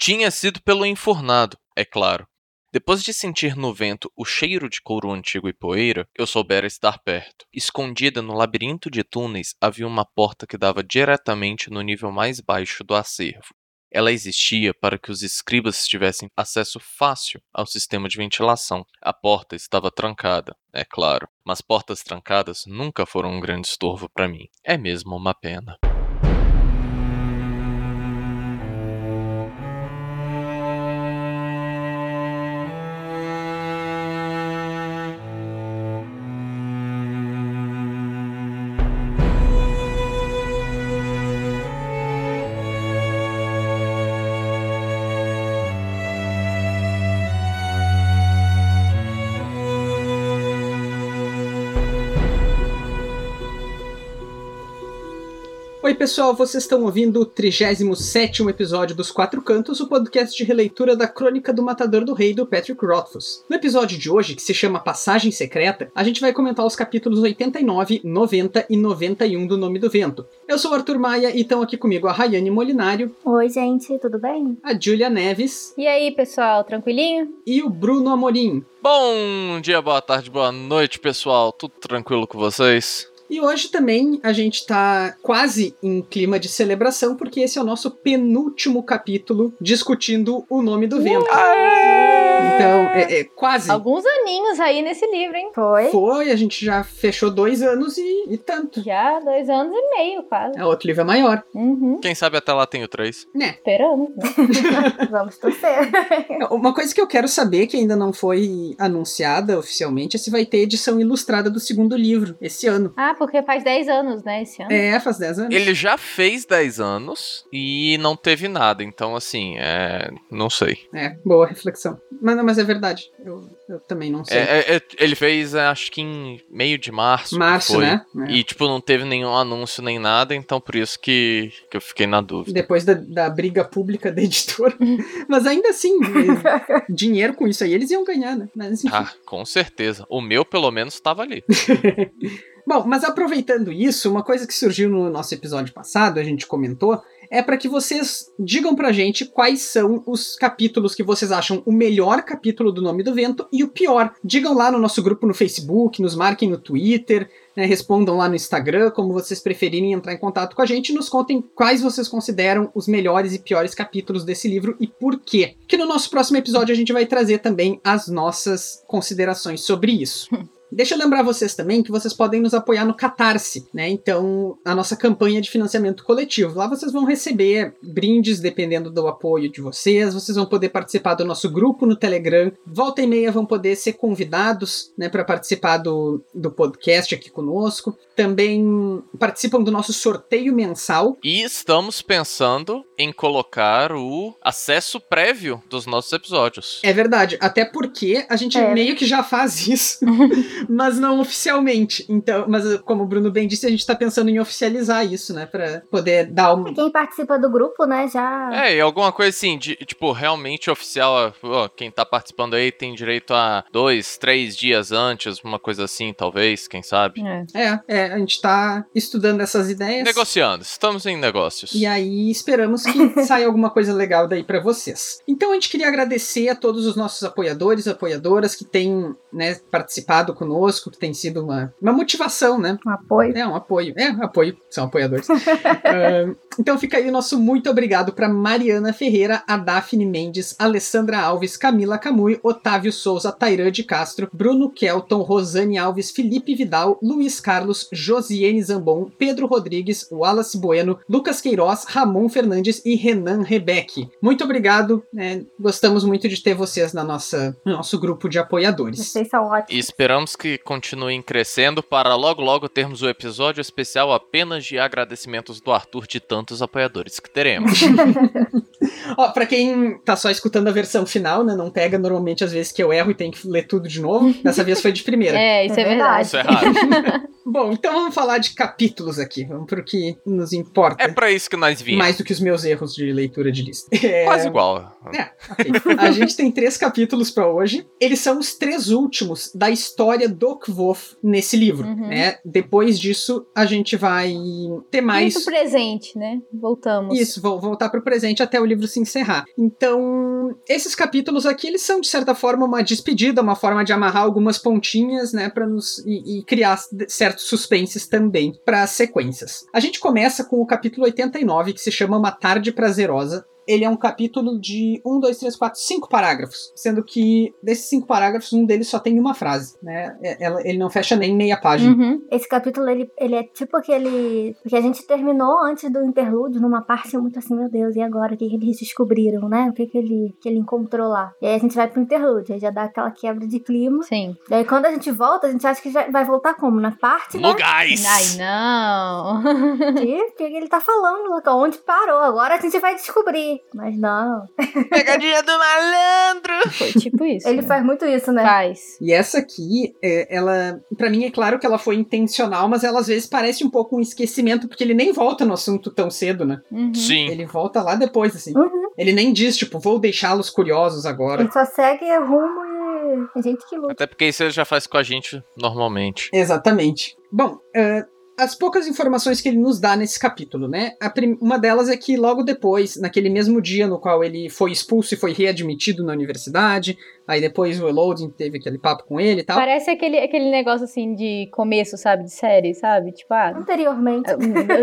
Tinha sido pelo enfornado, é claro. Depois de sentir no vento o cheiro de couro antigo e poeira, eu soubera estar perto. Escondida no labirinto de túneis havia uma porta que dava diretamente no nível mais baixo do acervo. Ela existia para que os escribas tivessem acesso fácil ao sistema de ventilação. A porta estava trancada, é claro, mas portas trancadas nunca foram um grande estorvo para mim. É mesmo uma pena. Pessoal, vocês estão ouvindo o 37 episódio dos Quatro Cantos, o podcast de releitura da Crônica do Matador do Rei do Patrick Rothfuss. No episódio de hoje, que se chama Passagem Secreta, a gente vai comentar os capítulos 89, 90 e 91 do Nome do Vento. Eu sou o Arthur Maia e estão aqui comigo a Rayane Molinário. Oi, gente, tudo bem? A Julia Neves. E aí, pessoal, tranquilinho? E o Bruno Amorim. Bom dia, boa tarde, boa noite, pessoal. Tudo tranquilo com vocês? E hoje também a gente tá quase em clima de celebração, porque esse é o nosso penúltimo capítulo discutindo o nome do vento. Então, é, é, quase. Alguns aninhos aí nesse livro, hein? Foi? Foi, a gente já fechou dois anos e, e tanto. Já dois anos e meio, quase. O outro livro é maior. Uhum. Quem sabe até lá tem o 3. Né? Esperamos. né? Vamos torcer. Uma coisa que eu quero saber, que ainda não foi anunciada oficialmente, é se vai ter edição ilustrada do segundo livro esse ano. ah, porque faz 10 anos, né, esse ano. É, faz 10 anos. Ele já fez 10 anos e não teve nada, então assim, é. Não sei. É, boa reflexão. Mas, não, mas é verdade. Eu, eu também não sei. É, é, é, ele fez, acho que em meio de março. Março, foi. né? É. E, tipo, não teve nenhum anúncio nem nada, então por isso que, que eu fiquei na dúvida. Depois da, da briga pública da editora. Mas ainda assim, dinheiro com isso aí eles iam ganhar, né? Mas, enfim. Ah, com certeza. O meu, pelo menos, estava ali. Bom, mas aproveitando isso, uma coisa que surgiu no nosso episódio passado, a gente comentou, é para que vocês digam pra gente quais são os capítulos que vocês acham o melhor capítulo do Nome do Vento e o pior. Digam lá no nosso grupo no Facebook, nos marquem no Twitter, né, respondam lá no Instagram, como vocês preferirem entrar em contato com a gente, nos contem quais vocês consideram os melhores e piores capítulos desse livro e por quê. Que no nosso próximo episódio a gente vai trazer também as nossas considerações sobre isso. Deixa eu lembrar vocês também que vocês podem nos apoiar no Catarse, né? Então, a nossa campanha de financiamento coletivo. Lá vocês vão receber brindes dependendo do apoio de vocês, vocês vão poder participar do nosso grupo no Telegram. Volta e meia vão poder ser convidados, né, para participar do, do podcast aqui conosco. Também participam do nosso sorteio mensal. E estamos pensando em colocar o acesso prévio dos nossos episódios. É verdade, até porque a gente É. meio que já faz isso, mas não oficialmente. Então, mas como o Bruno bem disse, a gente tá pensando em oficializar isso, né, Pra poder dar um Quem participa do grupo, né, já. É, e alguma coisa assim, de, tipo, realmente oficial, ó, quem tá participando aí tem direito a dois, três dias antes, uma coisa assim, talvez, quem sabe. É. É, é, a gente tá estudando essas ideias. Negociando, estamos em negócios. E aí esperamos que saia alguma coisa legal daí pra vocês. Então a gente queria agradecer a todos os nossos apoiadores, apoiadoras que têm né, participado conosco, que tem sido uma, uma motivação, né? Um apoio. É um apoio, é um apoio, são apoiadores. Ah, então fica aí o nosso muito obrigado para Mariana Ferreira, a Daphne Mendes, Alessandra Alves, Camila Camui, Otávio Souza, Tairã de Castro, Bruno Kelton, Rosane Alves, Felipe Vidal, Luiz Carlos, Josiane Zambon, Pedro Rodrigues, Wallace Bueno, Lucas Queiroz, Ramon Fernandes e Renan Rebeck. Muito obrigado, né? gostamos muito de ter vocês na nossa, no nosso grupo de apoiadores. Vocês são E ótimos. esperamos que continuem crescendo para logo logo termos o episódio especial apenas de agradecimentos do Arthur de tantos apoiadores que teremos. Ó, pra quem tá só escutando a versão final, né? Não pega normalmente às vezes que eu erro e tenho que ler tudo de novo. Dessa vez foi de primeira. É, isso é, É verdade. Isso é raro. Bom, então vamos falar de capítulos aqui. Vamos pro que nos importa. É pra isso que nós viemos. Mais do que os meus erros de leitura de lista. É... Quase igual. É, ok. A gente tem três capítulos pra hoje. Eles são os três últimos da história do Kvof nesse livro, Uhum. né? Depois disso, a gente vai ter mais... Muito presente, né? Voltamos. Isso, vou voltar pro presente até o livro se encerrar. Então, esses capítulos aqui, eles são, de certa forma, uma despedida, uma forma de amarrar algumas pontinhas, né, para nos e, e criar certos suspenses também para as sequências. A gente começa com o capítulo 89, que se chama Uma Tarde Prazerosa. Ele é um capítulo de um, dois, três, quatro, cinco parágrafos, sendo que desses cinco parágrafos, um deles só tem uma frase, né? É- ela- Ele não fecha nem meia página. Uhum. Esse capítulo, ele, ele é tipo aquele. Porque a gente terminou antes do interlúdio numa parte muito assim, meu Deus, e agora? O que, que eles descobriram, né? O que, que, ele, que ele encontrou lá? E aí a gente vai pro interlúdio, aí já dá aquela quebra de clima. Sim. E aí quando a gente volta, a gente acha que já vai voltar como? Na parte, né? No gás! Ai, não. que, que ele tá falando? Onde parou? Agora a gente vai descobrir. Mas não. Pegadinha do malandro! Foi tipo isso. Ele né? faz muito isso, né? Faz. E essa aqui, é, ela, para mim é claro que ela foi intencional, mas ela às vezes parece um pouco um esquecimento, porque ele nem volta no assunto tão cedo, né? Uhum. Sim. Ele volta lá depois, assim. Uhum. Ele nem diz, tipo, vou deixá-los curiosos agora. Ele só segue rumo e tem gente que luta. Até porque isso ele já faz com a gente normalmente. Exatamente. Bom, é, as poucas informações que ele nos dá nesse capítulo, né? Uma delas é que logo depois, naquele mesmo dia no qual ele foi expulso e foi readmitido na universidade, aí depois o Elodin teve aquele papo com ele e tal. Parece aquele, aquele negócio assim de começo, sabe? De série, sabe? Tipo, ah. Anteriormente.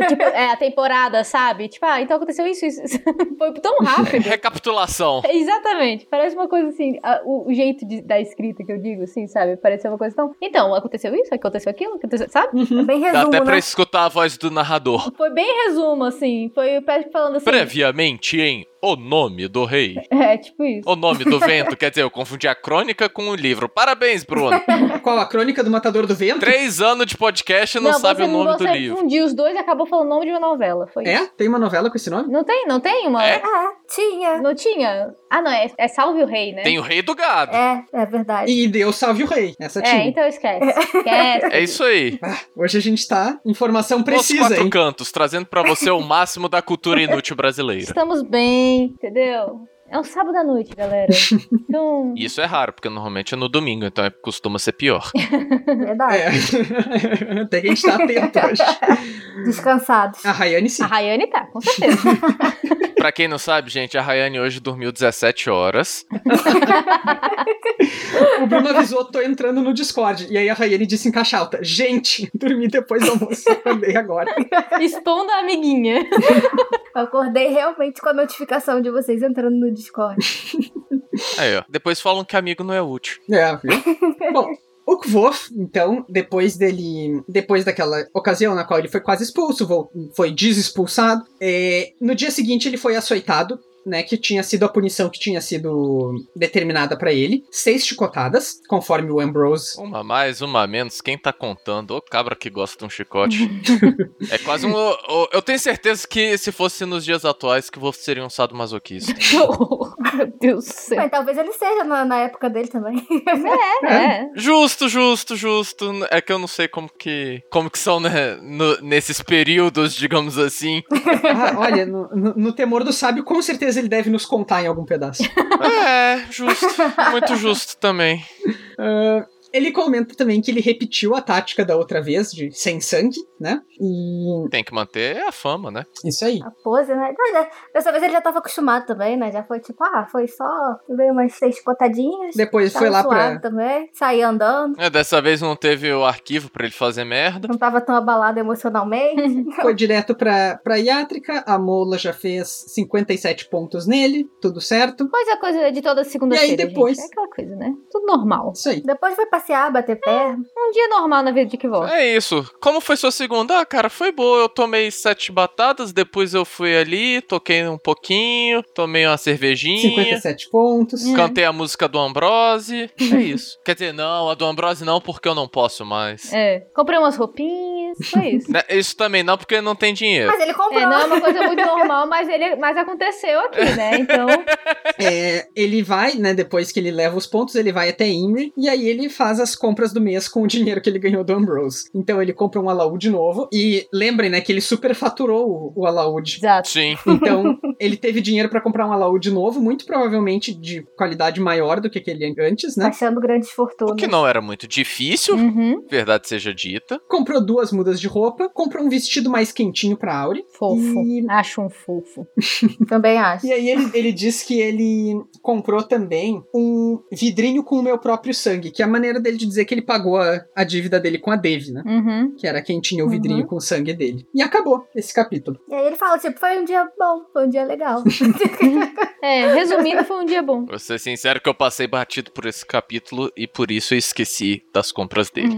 tipo, é a temporada, sabe? Tipo, ah, então aconteceu isso, isso. isso. Foi tão rápido. Recapitulação. Exatamente. Parece uma coisa assim, a- o, o jeito de- da escrita que eu digo, assim, sabe? Parece uma coisa tão. Então, aconteceu isso, aconteceu aquilo, aconteceu, sabe? Uhum. Bem Dá resumo, até pra né? escutar a voz do narrador. Foi bem resumo, assim. Foi o Pet falando assim. Previamente em O Nome do Rei. É, tipo isso. O Nome do Vento. Quer dizer, eu confundi a crônica com o livro. Parabéns, Bruno. Qual? A Crônica do Matador do Vento? Três anos de podcast e não, sabe você, o nome você do livro. fundiu os dois e acabou falando o nome de uma novela. Foi isso. É? Tem uma novela com esse nome? Não tem, não tem uma. É? É, tinha. Não tinha? Ah, não, é, é Salve o Rei, né? Tem o Rei do Gado. É, é verdade. E Deus salve o rei. Essa É, tinha. então esquece. Esquece. É isso aí. Ah, hoje a gente tá informação Os precisa, quatro hein? cantos, trazendo pra você o máximo da cultura inútil brasileira. Estamos bem, entendeu? É um sábado à noite, galera. Então. E Isso é raro, porque normalmente é no domingo, então é- costuma ser pior. Verdade. É. Até que tá atento hoje. Descansados. A Rayane sim. A Rayane tá, com certeza. Pra quem não sabe, gente, a Rayane hoje dormiu 17 horas. O Bruno avisou, tô entrando no Discord. E aí a Rayane disse em caixa alta: Gente, dormi depois do almoço, acordei agora. Expondo a amiguinha. Eu acordei realmente com a notificação de vocês entrando no Discord. Aí, ó. Depois falam que amigo não é útil. É, viu? Bom. O Kvof, então, depois dele. Depois daquela ocasião na qual ele foi quase expulso, foi desexpulsado, é, no dia seguinte ele foi açoitado, né? Que tinha sido a punição que tinha sido determinada pra ele. Seis chicotadas, conforme o Ambrose. Uma a mais, uma a menos. Quem tá contando? Ô cabra que gosta de um chicote. é quase um. Eu tenho certeza que se fosse nos dias atuais, que você seria um sadomasoquista. Meu Deus do céu. Mas talvez ele seja na, na época dele também. É, é. Justo, justo, justo. É que eu não sei como que. Como que são, né? no- nesses períodos, digamos assim. Ah, olha, no, no- no temor do sábio, com certeza ele deve nos contar em algum pedaço. É, justo. Muito justo também. Ah, ele comenta também que ele repetiu a tática da outra vez, de sem sangue, né? E Tem que manter a fama, né? isso aí. A pose, né? Mas, é, Dessa vez ele já tava acostumado também, né? Já foi tipo, ah, foi só. Veio umas seis potadinhas. Depois foi lá pra. também. Saí andando. É, dessa vez não teve o arquivo pra ele fazer merda. Não tava tão abalado emocionalmente. Foi direto pra, pra Iátrica. A Mola já fez 57 pontos nele, tudo certo. Coisa, coisa de toda segunda-feira. E aí depois- gente. É aquela coisa, né? Tudo normal. Isso aí. Depois foi passear, bater perna. Um dia normal na vida de que volta. É isso. Como foi sua segunda? Ah, cara, foi boa. Eu tomei sete batatas, depois eu fui ali, toquei um pouquinho, tomei uma cervejinha. 57 pontos. Hum. Cantei a música do Ambrose. É isso. Quer dizer, não, a do Ambrose não, porque eu não posso mais. É. Comprei umas roupinhas. Foi isso. Né, Isso também não, porque não tem dinheiro. Mas ele comprou. É, não é uma coisa muito normal, mas, ele, mas aconteceu aqui, né? Então, É, ele vai, né, depois que ele leva os pontos, ele vai até Imri, e aí ele faz as compras do mês com o dinheiro que ele ganhou do Ambrose. Então ele compra um alaúde novo, e lembrem, né, que ele superfaturou o, o alaúde. exato. Sim. Então, ele teve dinheiro pra comprar um alaúde novo, muito provavelmente de qualidade maior do que aquele antes, né? Achando grandes O fortunas. que não era muito difícil, Uhum. verdade seja dita. Comprou duas mudas de roupa, comprou um vestido mais quentinho pra Auri. Fofo. E- Acho um fofo. Também acho. E aí ele, ele diz que ele comprou também um vidrinho com o meu próprio sangue, que é a maneira dele de dizer que ele pagou a, a dívida dele com a Dev, né? Uhum. Que era quem tinha o vidrinho com o sangue dele. E acabou esse capítulo. E aí ele fala, tipo, foi um dia bom, foi um dia legal. É, resumindo, foi um dia bom. Vou ser sincero que eu passei batido por esse capítulo e por isso eu esqueci das compras dele.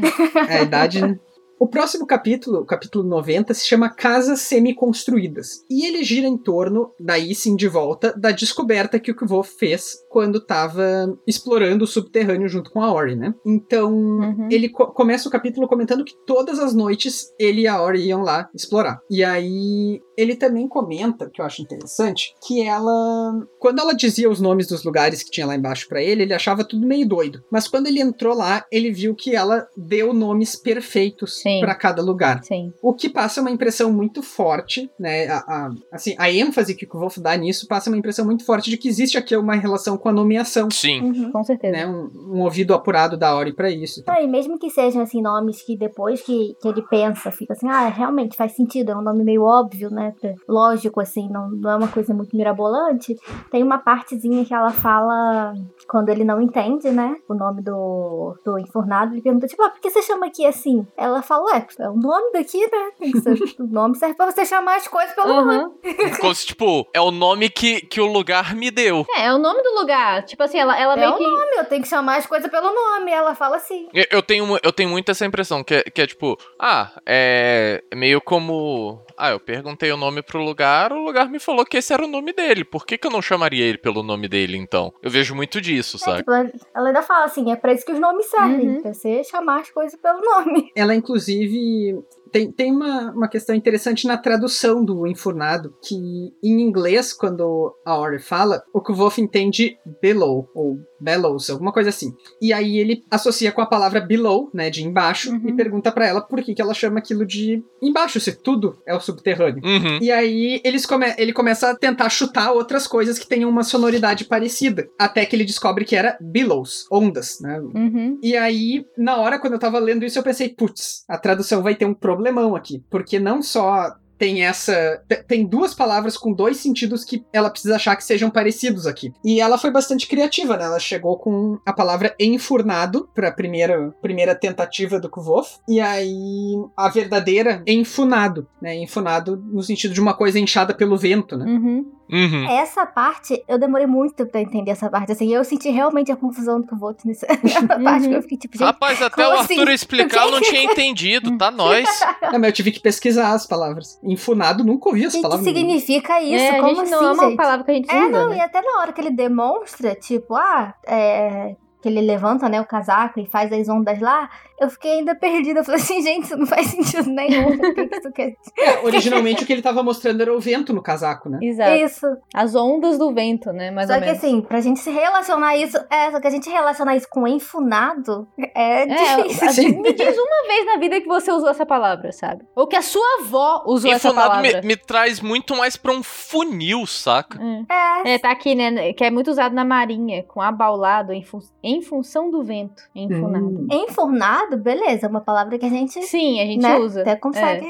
É a idade. O próximo capítulo, o capítulo 90, se chama Casas Semi-Construídas. E ele gira em torno, daí sim de volta, da descoberta que o Kvo fez quando estava explorando o subterrâneo junto com a Ori, né? Então, Uhum. ele co- começa o capítulo comentando que todas as noites ele e a Ori iam lá explorar. E aí ele também comenta, que eu acho interessante, que ela, quando ela dizia os nomes dos lugares que tinha lá embaixo pra ele, ele achava tudo meio doido. Mas quando ele entrou lá, ele viu que ela deu nomes perfeitos Pra cada lugar. Sim. O que passa uma impressão muito forte, né? A, a- assim, a ênfase que o Wolf dá nisso passa uma impressão muito forte de que existe aqui uma relação com a nomeação, Sim. Uhum. Com certeza. né? Um, um ouvido apurado da Ori pra isso. Não, e mesmo que sejam assim nomes que depois que, que ele pensa, fica assim, ah, realmente faz sentido, é um nome meio óbvio, né? Lógico, assim, não, não é uma coisa muito mirabolante. Tem uma partezinha que ela fala quando ele não entende, né? O nome do, do enfurnado, ele pergunta, tipo, ah, por que você chama aqui assim? Ela fala, ué, é o nome daqui, né? Tem que ser- o nome serve pra você chamar as coisas pelo nome. Uhum. Como se, tipo, é o nome que, que o lugar me deu. É, é o nome do lugar. Tipo assim, ela, ela É meio o que. nome, eu tenho que chamar as coisas pelo nome. Ela fala assim. Eu- Eu tenho, eu tenho muito essa impressão, que é, que é tipo, ah, é meio como. Ah, eu perguntei o nome pro lugar, o lugar me falou que esse era o nome dele. Por que, que eu não chamaria ele pelo nome dele, então? Eu vejo muito disso, É, sabe? tipo, ela ainda fala assim, é pra isso que os nomes servem, Uhum. pra você chamar as coisas pelo nome. Ela, inclusive, tem, tem uma, uma questão interessante na tradução do enfurnado, que em inglês, quando a Ori fala, o Kvolf entende below, ou bellows, alguma coisa assim. E aí ele associa com a palavra below, né, de embaixo, Uhum. e pergunta pra ela por que, que ela chama aquilo de embaixo, se tudo é o subterrâneo. Uhum. E aí eles come ele começa a tentar chutar outras coisas que tenham uma sonoridade parecida, até que ele descobre que era billows, ondas, né, Uhum. e aí, na hora, quando eu tava lendo isso, eu pensei, putz, a tradução vai ter um problemão aqui. Porque não só tem essa. te- Tem duas palavras com dois sentidos que ela precisa achar que sejam parecidos aqui. E ela foi bastante criativa, né? Ela chegou com a palavra enfurnado pra primeira, primeira tentativa do Kvof. E aí, a verdadeira enfunado, né? Enfunado no sentido de uma coisa inchada pelo vento, né? Uhum. Uhum. Essa parte, eu demorei muito pra entender essa parte. Assim, eu senti realmente a confusão do que eu vou nessa nessa parte que eu fiquei tipo, gente. Rapaz, até o assim? Arthur explicar eu não tinha entendido, tá nós. Não, mas eu tive que pesquisar as palavras. Enfunado, nunca ouvi O essa que, que palavra. significa isso? É, a Como gente assim, não é uma gente? palavra que a gente É, usa. não, né? e até na hora que ele demonstra, tipo, ah, é. Que ele levanta, né, o casaco e faz as ondas lá, eu fiquei ainda perdida. Eu falei assim, gente, isso não faz sentido nenhum. O que, isso quer É, originalmente o que ele tava mostrando era o vento no casaco, né? Exato. Isso. As ondas do vento, né? Mais Só ou que menos. assim, pra gente se relacionar isso. É, só que a gente relacionar isso com enfunado é É, difícil. me diz uma vez na vida que você usou essa palavra, sabe? Ou que a sua avó usou essa Enfunado palavra. me, me traz muito mais pra um funil, saca? É. É, É, tá aqui, né? Que é muito usado na marinha, com abaulado em, fun- em função do vento. Enfunado. Hum. enfurnado, beleza, é uma palavra que a gente. Sim, a gente né, usa. Até consegue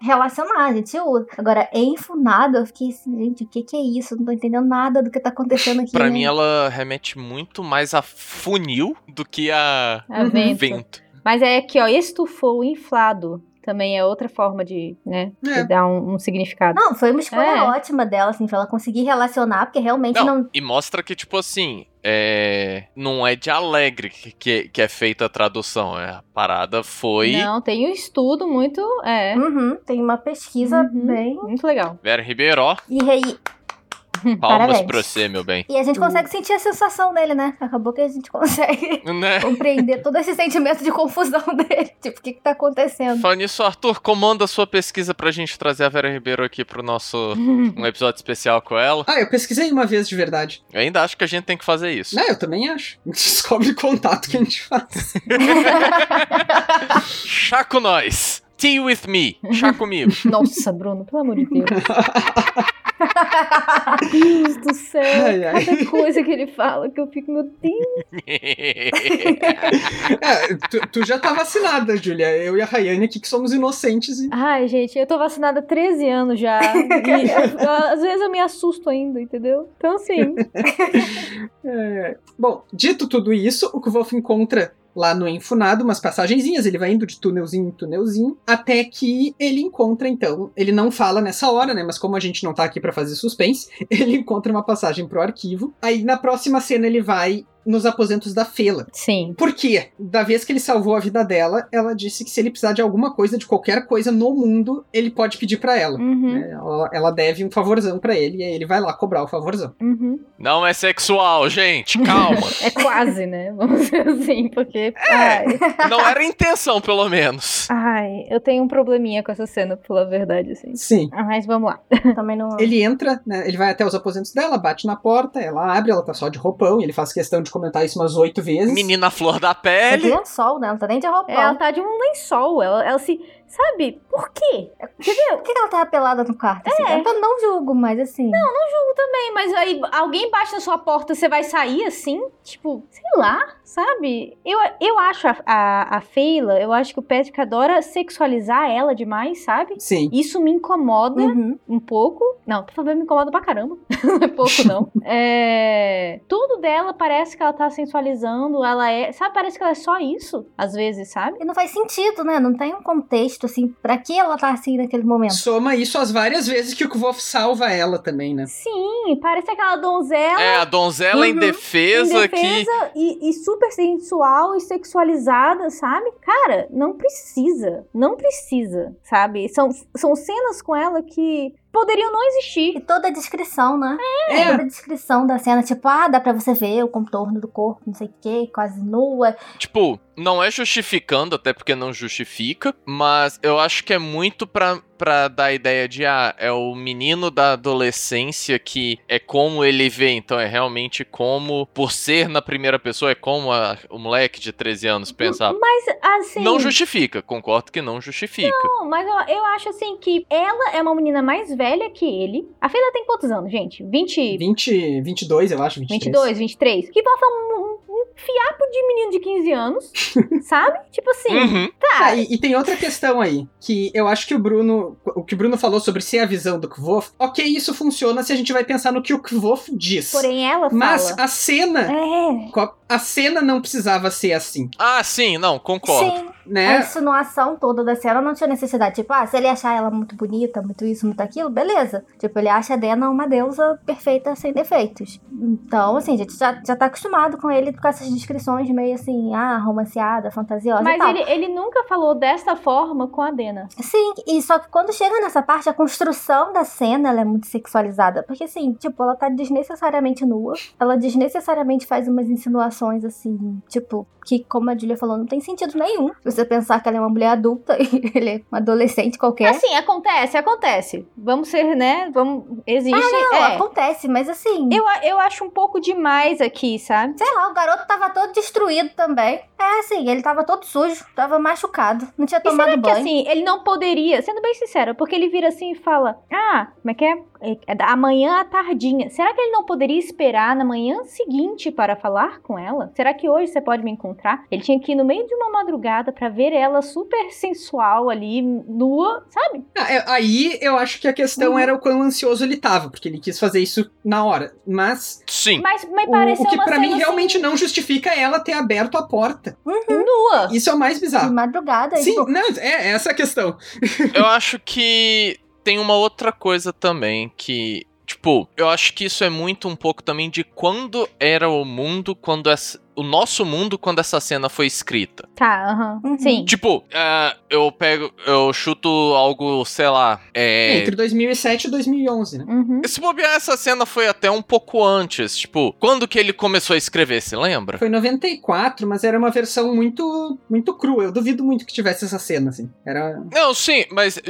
relacionar, a gente usa. Agora, enfurnado, eu fiquei assim, gente, o que que é isso? Eu Não tô entendendo nada do que tá acontecendo aqui. Pra né? mim, ela remete muito mais a funil do que a A vento. vento. Mas é aqui, ó, estufou, inflado. Também é outra forma de, né, É. de dar um, um significado. Não, foi uma escolha É. ótima dela, assim, pra ela conseguir relacionar, porque realmente não. Não, e mostra que, tipo assim, é... não é de alegre que, que, é feita a tradução. É, a parada foi. Não, tem um estudo muito, é, Uhum, tem uma pesquisa Uhum. bem. muito legal. Vera Ribeiro. E aí, Palmas Parabéns. pra você, meu bem. E a gente consegue sentir a sensação dele, né? Acabou que a gente consegue Né? compreender todo esse sentimento de confusão dele. Tipo, o que que tá acontecendo? Falando nisso, Arthur, comanda a sua pesquisa pra gente trazer a Vera Ribeiro aqui pro nosso um episódio especial com ela. Ah, eu pesquisei uma vez de verdade. Eu ainda acho que a gente tem que fazer isso. Né, eu também acho. Descobre o contato que a gente faz. Chá com nós. Tea with me. Chá comigo. Nossa, Bruno, pelo amor de Deus. Deus do céu. Ai, ai. Cada coisa que ele fala que eu fico, meu Deus. É, tu, tu já tá vacinada, Julia. Eu e a Rayane aqui que somos inocentes. E... Ai, gente, eu tô vacinada há 13 anos já. E, eu- às vezes eu me assusto ainda, entendeu? Então, assim. É. Bom, dito tudo isso, o Kvolf encontra lá no Enfunado umas passagenzinhas, ele vai indo de túnelzinho em túnelzinho, até que ele encontra, então, ele não fala nessa hora, né, mas como a gente não tá aqui pra fazer suspense, ele encontra uma passagem pro arquivo, aí na próxima cena ele vai nos aposentos da Fela. Sim. Por quê? Da vez que ele salvou a vida dela, ela disse que se ele precisar de alguma coisa, de qualquer coisa no mundo, ele pode pedir pra ela. Uhum, né? Ela, ela deve um favorzão pra ele, e aí ele vai lá cobrar o favorzão. uhum. Não é sexual, gente. Calma. É quase, né? Vamos dizer assim, porque. Ai, Não era a intenção, pelo menos. ai, eu tenho um probleminha com essa cena, pela verdade, assim. Sim. Ah, Mas vamos lá. Também não. Ele entra, né? Ele vai até os aposentos dela, bate na porta, ela abre, ela tá só de roupão, e ele faz questão de comentar isso umas oito vezes. Menina flor da Tá de pele. lençol, né? Não tá nem de roupão. É, ela tá de um lençol. Ela, ela se. Sabe? Por quê? Por que ela tava pelada no quarto? Assim? É. Eu não julgo, mas assim. Bem, mas aí alguém bate na sua porta, você vai sair assim? Tipo, sei lá, sabe? Eu, eu acho a, a, a Feila, eu acho que o Patrick adora sexualizar ela demais, sabe? Sim. Isso me incomoda Uhum. um pouco. Não, por favor, me incomoda pra caramba. não é pouco, não. É... Tudo dela parece que ela tá sensualizando, ela é. Sabe, parece que ela é só isso, às vezes, sabe? E não faz sentido, né? Não tem um contexto, assim, pra que ela tá assim naquele momento. Soma isso às várias vezes que o Kvolf salva ela também, né? Sim, parece aquela donzela. É, a donzela em Uhum. defesa, em defesa e, e super sensual e sexualizada, sabe? Cara, não precisa. Não precisa, sabe? São, são cenas com ela que poderiam não existir. E toda a descrição, né? É. Toda a descrição da cena, tipo, ah, dá pra você ver o contorno do corpo, não sei o quê, quase nua. que, tipo, não é justificando, até porque não justifica, mas eu acho que é muito pra, pra dar a ideia de, ah, é o menino da adolescência que é como ele vê, então é realmente como, por ser na primeira pessoa, é como a- o moleque de 13 anos pensa. Mas, assim. Não justifica, concordo que não justifica. Não, mas eu, eu acho assim que ela é uma menina mais velha que ele. A filha tem quantos anos, gente? 20. 20, 22, eu acho, 23. 22, 23. Que um, um fiapo de menino de 15 anos, sabe? Tipo assim, Uhum. tá. Ah, e, e tem outra questão aí, que eu acho que o Bruno, o que o Bruno falou sobre ser a visão do Kvof, ok, isso funciona se a gente vai pensar no que o Kvof diz. Porém, ela Mas fala. a cena, É. a cena não precisava ser assim, Ah, sim, não, concordo. Sim, a né? insinuação toda da cena não tinha necessidade. Tipo, ah, se ele achar ela muito bonita, muito isso, muito aquilo, beleza. Tipo, ele acha a Dena uma deusa perfeita, sem defeitos. Então, assim, a gente já, já tá acostumado com ele com essas descrições meio assim, ah, romanceada, fantasiosa e Mas tal. ele, ele nunca falou dessa forma com a Dena. Sim, e só que quando chega nessa parte, a construção da cena ela é muito sexualizada. Porque, assim, tipo, ela tá desnecessariamente nua. Ela desnecessariamente faz umas insinuações, assim, tipo, que, como a Julia falou, não tem sentido nenhum. Você pensar que ela é uma mulher adulta e ele é um adolescente qualquer. Assim, acontece, acontece. Vamos ser, né? Vamos. Existe. não, é. acontece, mas assim. Eu, eu acho um pouco demais aqui, sabe? Sei lá, o garoto tava todo destruído também. É assim, ele tava todo sujo, tava machucado, não tinha E tomado será que banho. assim, ele não poderia, sendo bem sincero, porque ele vira assim e fala: Ah, como é que é? É, é da amanhã à tardinha. Será que ele não poderia esperar na manhã seguinte para falar com ela? Será que hoje você pode me encontrar? Ele tinha que ir no meio de uma madrugada pra ver ela super sensual ali, nua, sabe? Ah, é, Aí eu acho que a questão Uhum. era o quão ansioso ele tava, porque ele quis fazer isso na hora. Mas Sim. Mas me o, pareceu o que uma pra cena, mim realmente assim, não justifica ela ter aberto a porta. nua. Isso é o mais De bizarro. madrugada, Sim, tipo, não, é essa a questão. Eu acho que tem uma outra coisa também que. Tipo, eu acho que isso é muito um pouco também de quando era o mundo, quando essa- o nosso mundo quando essa cena foi escrita. Tá, aham. Uhum. Sim. Tipo, é, eu pego, eu chuto algo, sei lá, é... Entre 2007 e 2011, né? Uhum. Se bobear, essa cena foi até um pouco antes. Tipo, quando que ele começou a escrever, se lembra? Foi em 94, mas era uma versão muito muito crua. Eu duvido muito que tivesse essa cena, assim. Era. Não, sim, mas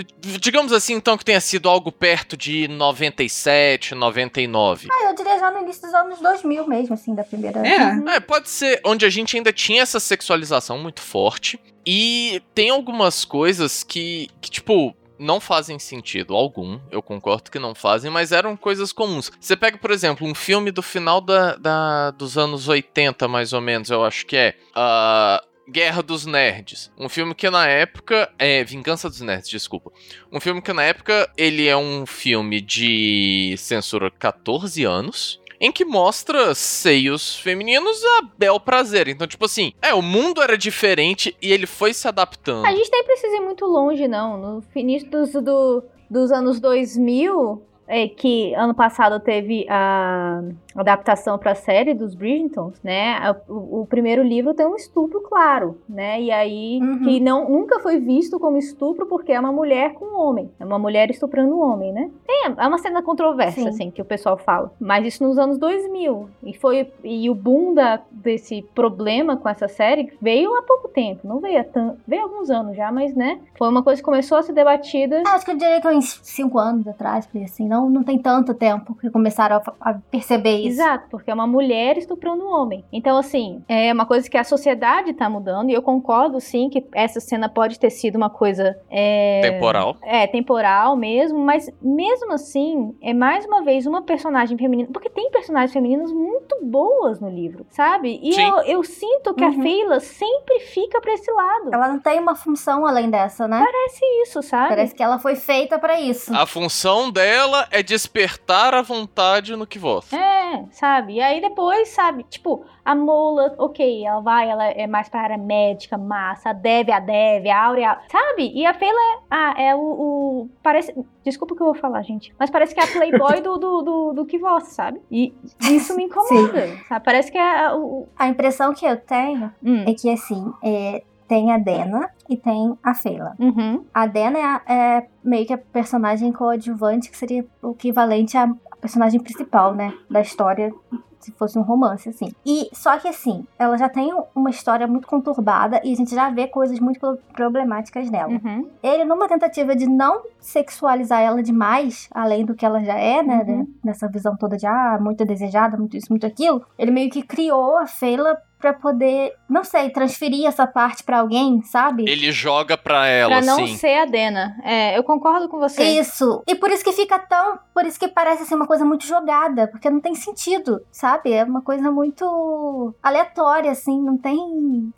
digamos assim, então, que tenha sido algo perto de 97, 99. Ah, eu diria já no início dos anos 2000 mesmo, assim, da primeira. É. Uhum. É, pode ser onde a gente ainda tinha essa sexualização muito forte. E tem algumas coisas que, que tipo, não fazem sentido algum. Eu concordo que não fazem, mas eram coisas comuns. Você pega, por exemplo, um filme do final da, da- dos anos 80, mais ou menos, eu acho que é. ah, Guerra dos Nerds. Um filme que na época. É. Vingança dos Nerds, desculpa. Um filme que na época ele é um filme de censura 14 anos. Em que mostra seios femininos a bel prazer. Então, tipo assim, é, o mundo era diferente e ele foi se adaptando. A gente nem precisa ir muito longe, não. No início dos, do- dos anos 2000, é, que ano passado teve a adaptação para a série dos Bridgertons, né? O, o primeiro livro tem um estupro claro, né? E aí Uhum. que não nunca foi visto como estupro porque é uma mulher com um homem, é uma mulher estuprando um homem, né? Tem, é uma cena controversa Sim. assim que o pessoal fala, mas isso nos anos 2000 e foi e o boom da, desse problema com essa série veio há pouco tempo, não veio há tanto, veio há alguns anos já, mas né? Foi uma coisa que começou a ser debatida. Acho que eu diria que uns 5 anos atrás, porque assim, não, não tem tanto tempo que começaram a, a perceber isso. Exato, porque é uma mulher estuprando um homem. Então, assim, é uma coisa que a sociedade tá mudando, e eu concordo, sim, que essa cena pode ter sido uma coisa. É, Temporal. É, temporal mesmo, mas mesmo assim, é mais uma vez uma personagem feminina. Porque tem personagens femininas muito boas no livro, sabe? E Sim. eu, eu sinto que a Uhum. Feila sempre fica pra esse lado. Ela não tem uma função além dessa, né? Parece isso, sabe? Parece que ela foi feita pra isso. A função dela é despertar a vontade no que voz. É, sabe? E aí depois, sabe? Tipo, a Mola, ok, ela vai, ela é mais pra área médica, massa, a Dev, a Dev, a Áurea, sabe? E a Feila é, ah, é o, o- Parece. Desculpa o que eu vou falar, gente. Mas parece que é a Playboy do, do, do, do que voz, sabe? E isso me incomoda. Sabe? Parece que é o- A impressão que eu tenho Hum, é que, assim, é, tem a Dena e tem a Feila. uhum, A Dena é, é meio que a personagem coadjuvante, que seria o equivalente à personagem principal, né? Da história, se fosse um romance, assim. E só que assim, ela já tem uma história muito conturbada e a gente já vê coisas muito pro- problemáticas nela. uhum. Ele, numa tentativa de não sexualizar ela demais, além do que ela já é, né? Uhum. Nessa visão toda de, ah, muito desejada, muito isso, muito aquilo. Ele meio que criou a Feila pra poder, não sei, transferir essa parte pra alguém, sabe? Ele joga pra ela, Pra não assim. ser a Dena. É, eu concordo com você. Isso. E por isso que fica tão. Por isso que parece assim uma coisa muito jogada. Porque não tem sentido, sabe? É uma coisa muito aleatória, assim. Não tem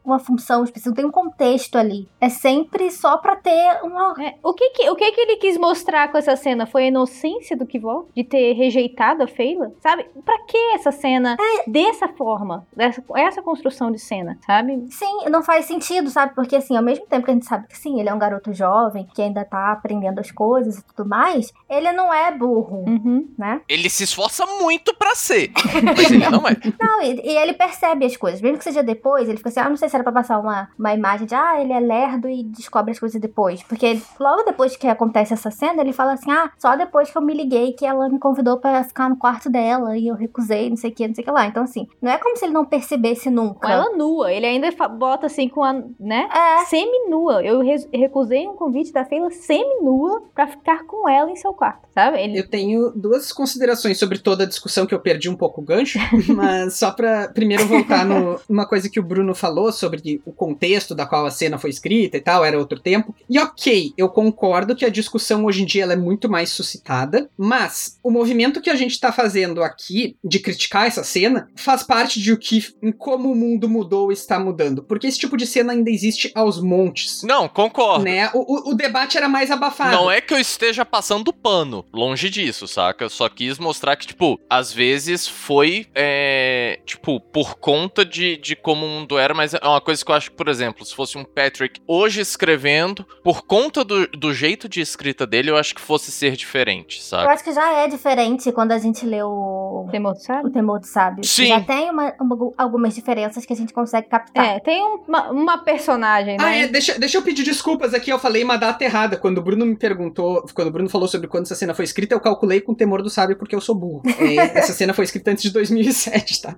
uma função específica, não tem um contexto ali. É sempre só pra ter uma. É, o que que, o que que ele quis mostrar com essa cena? Foi a inocência do Kivó? De ter rejeitado a Feila? Sabe? Pra que essa cena dessa forma? Dessa, essa construção de cena, sabe? Sim, não faz sentido, sabe? Porque assim, ao mesmo tempo que a gente sabe que sim, ele é um garoto jovem, que ainda tá aprendendo as coisas e tudo mais, ele não é burro, Uhum. né? Ele se esforça muito pra ser. Mas ele não é. Não, e, e ele percebe as coisas. Mesmo que seja depois, ele fica assim, ah, não sei se era pra passar uma, uma imagem de, ah, ele é lerdo e descobre as coisas depois. Porque logo depois que acontece essa cena, ele fala assim, ah, só depois que eu me liguei que ela me convidou pra ficar no quarto dela e eu recusei, não sei o que, não sei o que lá. Então, assim, não é como se ele não percebesse nunca. Com ela nua. Ele ainda bota assim com a, né? É. Semi-nua. Eu recusei um convite da Feila semi-nua pra ficar com ela em seu quarto, sabe? Ele... Eu tenho duas considerações sobre toda a discussão que eu perdi um pouco o gancho, mas só pra primeiro voltar no, numa coisa que o Bruno falou sobre o contexto da qual a cena foi escrita e tal, era outro tempo. E ok, eu concordo que a discussão hoje em dia ela é muito mais suscitada, mas o movimento que a gente tá fazendo aqui de criticar essa cena faz parte de o que em como o mundo mudou está mudando? Porque esse tipo de cena ainda existe aos montes. Não, concordo. Né? O, o, o debate era mais abafado. Não é que eu esteja passando pano. Longe disso, saca? Eu só quis mostrar que, tipo, às vezes foi, é, tipo, por conta de, de como o mundo era, mas é uma coisa que eu acho que, por exemplo, se fosse um Patrick hoje escrevendo, por conta do, do jeito de escrita dele, eu acho que fosse ser diferente, Eu sabe? acho que já é diferente quando a gente lê o, Temor do Sábio? o Temor do Sábio. Sim. Já tem uma- uma- algumas diferenças que a gente consegue captar. É, tem um- uma, uma personagem, Ah, né? é, deixa, deixa eu pedir desculpas aqui, eu falei uma data errada. Quando o Bruno me perguntou, quando o Bruno falou sobre quando essa cena foi escrita, eu calculei com temor do sábio porque eu sou burro. É, essa cena foi escrita antes de 2007, tá?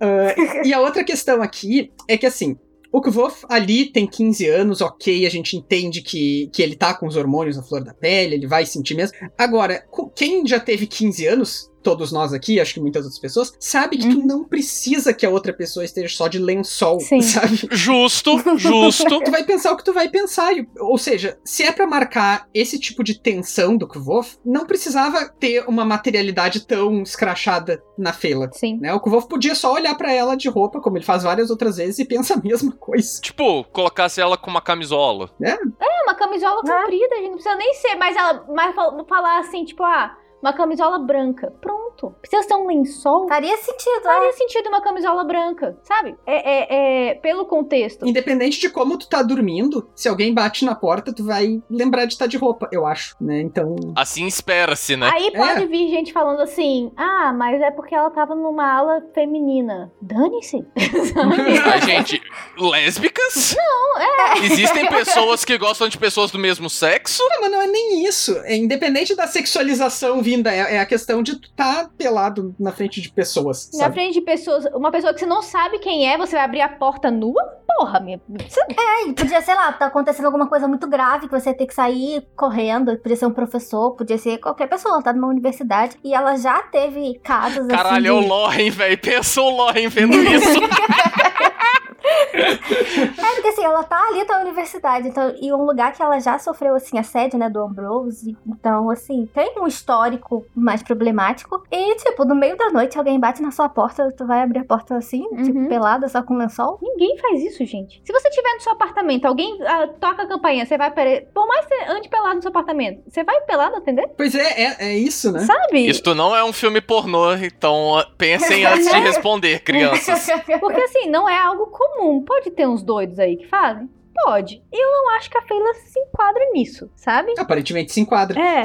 Ah, e a outra questão aqui é que, assim, o Kvof ali tem 15 anos, ok, a gente entende que, que ele tá com os hormônios na flor da pele, ele vai sentir mesmo. Agora, quem já teve 15 anos, todos nós aqui, acho que muitas outras pessoas, sabe que tu não precisa que a outra pessoa esteja só de lençol, Sim. sabe? Justo, justo. tu vai pensar o que tu vai pensar. Ou seja, se é pra marcar esse tipo de tensão do Kvof, não precisava ter uma materialidade tão escrachada na Fela. Sim. Né? O Kvof podia só olhar pra ela de roupa, como ele faz várias outras vezes, e pensa a mesma coisa. tipo, colocasse ela com uma camisola. É uma camisola Né? comprida, gente. Não precisa nem ser, mas ela mas fal- falar assim, tipo, ah, uma camisola branca. Pronto. Precisa ser um lençol. Faria sentido? Faria sentido uma camisola branca, sabe? É, é, é pelo contexto. Independente de como tu tá dormindo, se alguém bate na porta, tu vai lembrar de estar de roupa, eu acho, né? Então. Assim espera-se, né? Aí pode É. vir gente falando assim, ah, mas é porque ela tava numa ala feminina. Dane-se. Ai, gente, lésbicas? Não, é. Existem pessoas que gostam de pessoas do mesmo sexo? Não, mas não é nem isso. É independente da sexualização é, é a questão de tu tá pelado na frente de pessoas. Na Sabe? frente de pessoas, uma pessoa que você não sabe quem é, você vai abrir a porta nua? Porra, minha. É, e podia, sei lá, tá acontecendo alguma coisa muito grave que você ia ter que sair correndo. Podia ser um professor, podia ser qualquer pessoa. Ela tá numa universidade e ela já teve casos Caralho, é o assim. de- Loren, velho. Pensou o Loren vendo isso. É, porque assim, ela tá ali na universidade, então, e um lugar que ela já sofreu, assim, assédio, né, do Ambrose. Então, assim, tem um histórico mais problemático. E, tipo, no meio da noite, alguém bate na sua porta, tu vai abrir a porta assim, tipo, Uhum. pelada, só com lençol. Ninguém faz isso, gente. Se você tiver no seu apartamento, alguém ah, toca a campainha, você vai. pere- Por mais que você ande pelado no seu apartamento, você vai pelado atender? Pois é, é, é isso, né? Sabe? Isto não é um filme pornô, então pensem antes de responder, crianças. Porque assim, não é algo comum. Pode ter uns doidos aí que fazem? Pode. Eu não acho que a Feila se enquadra nisso, sabe? Aparentemente se enquadra. É.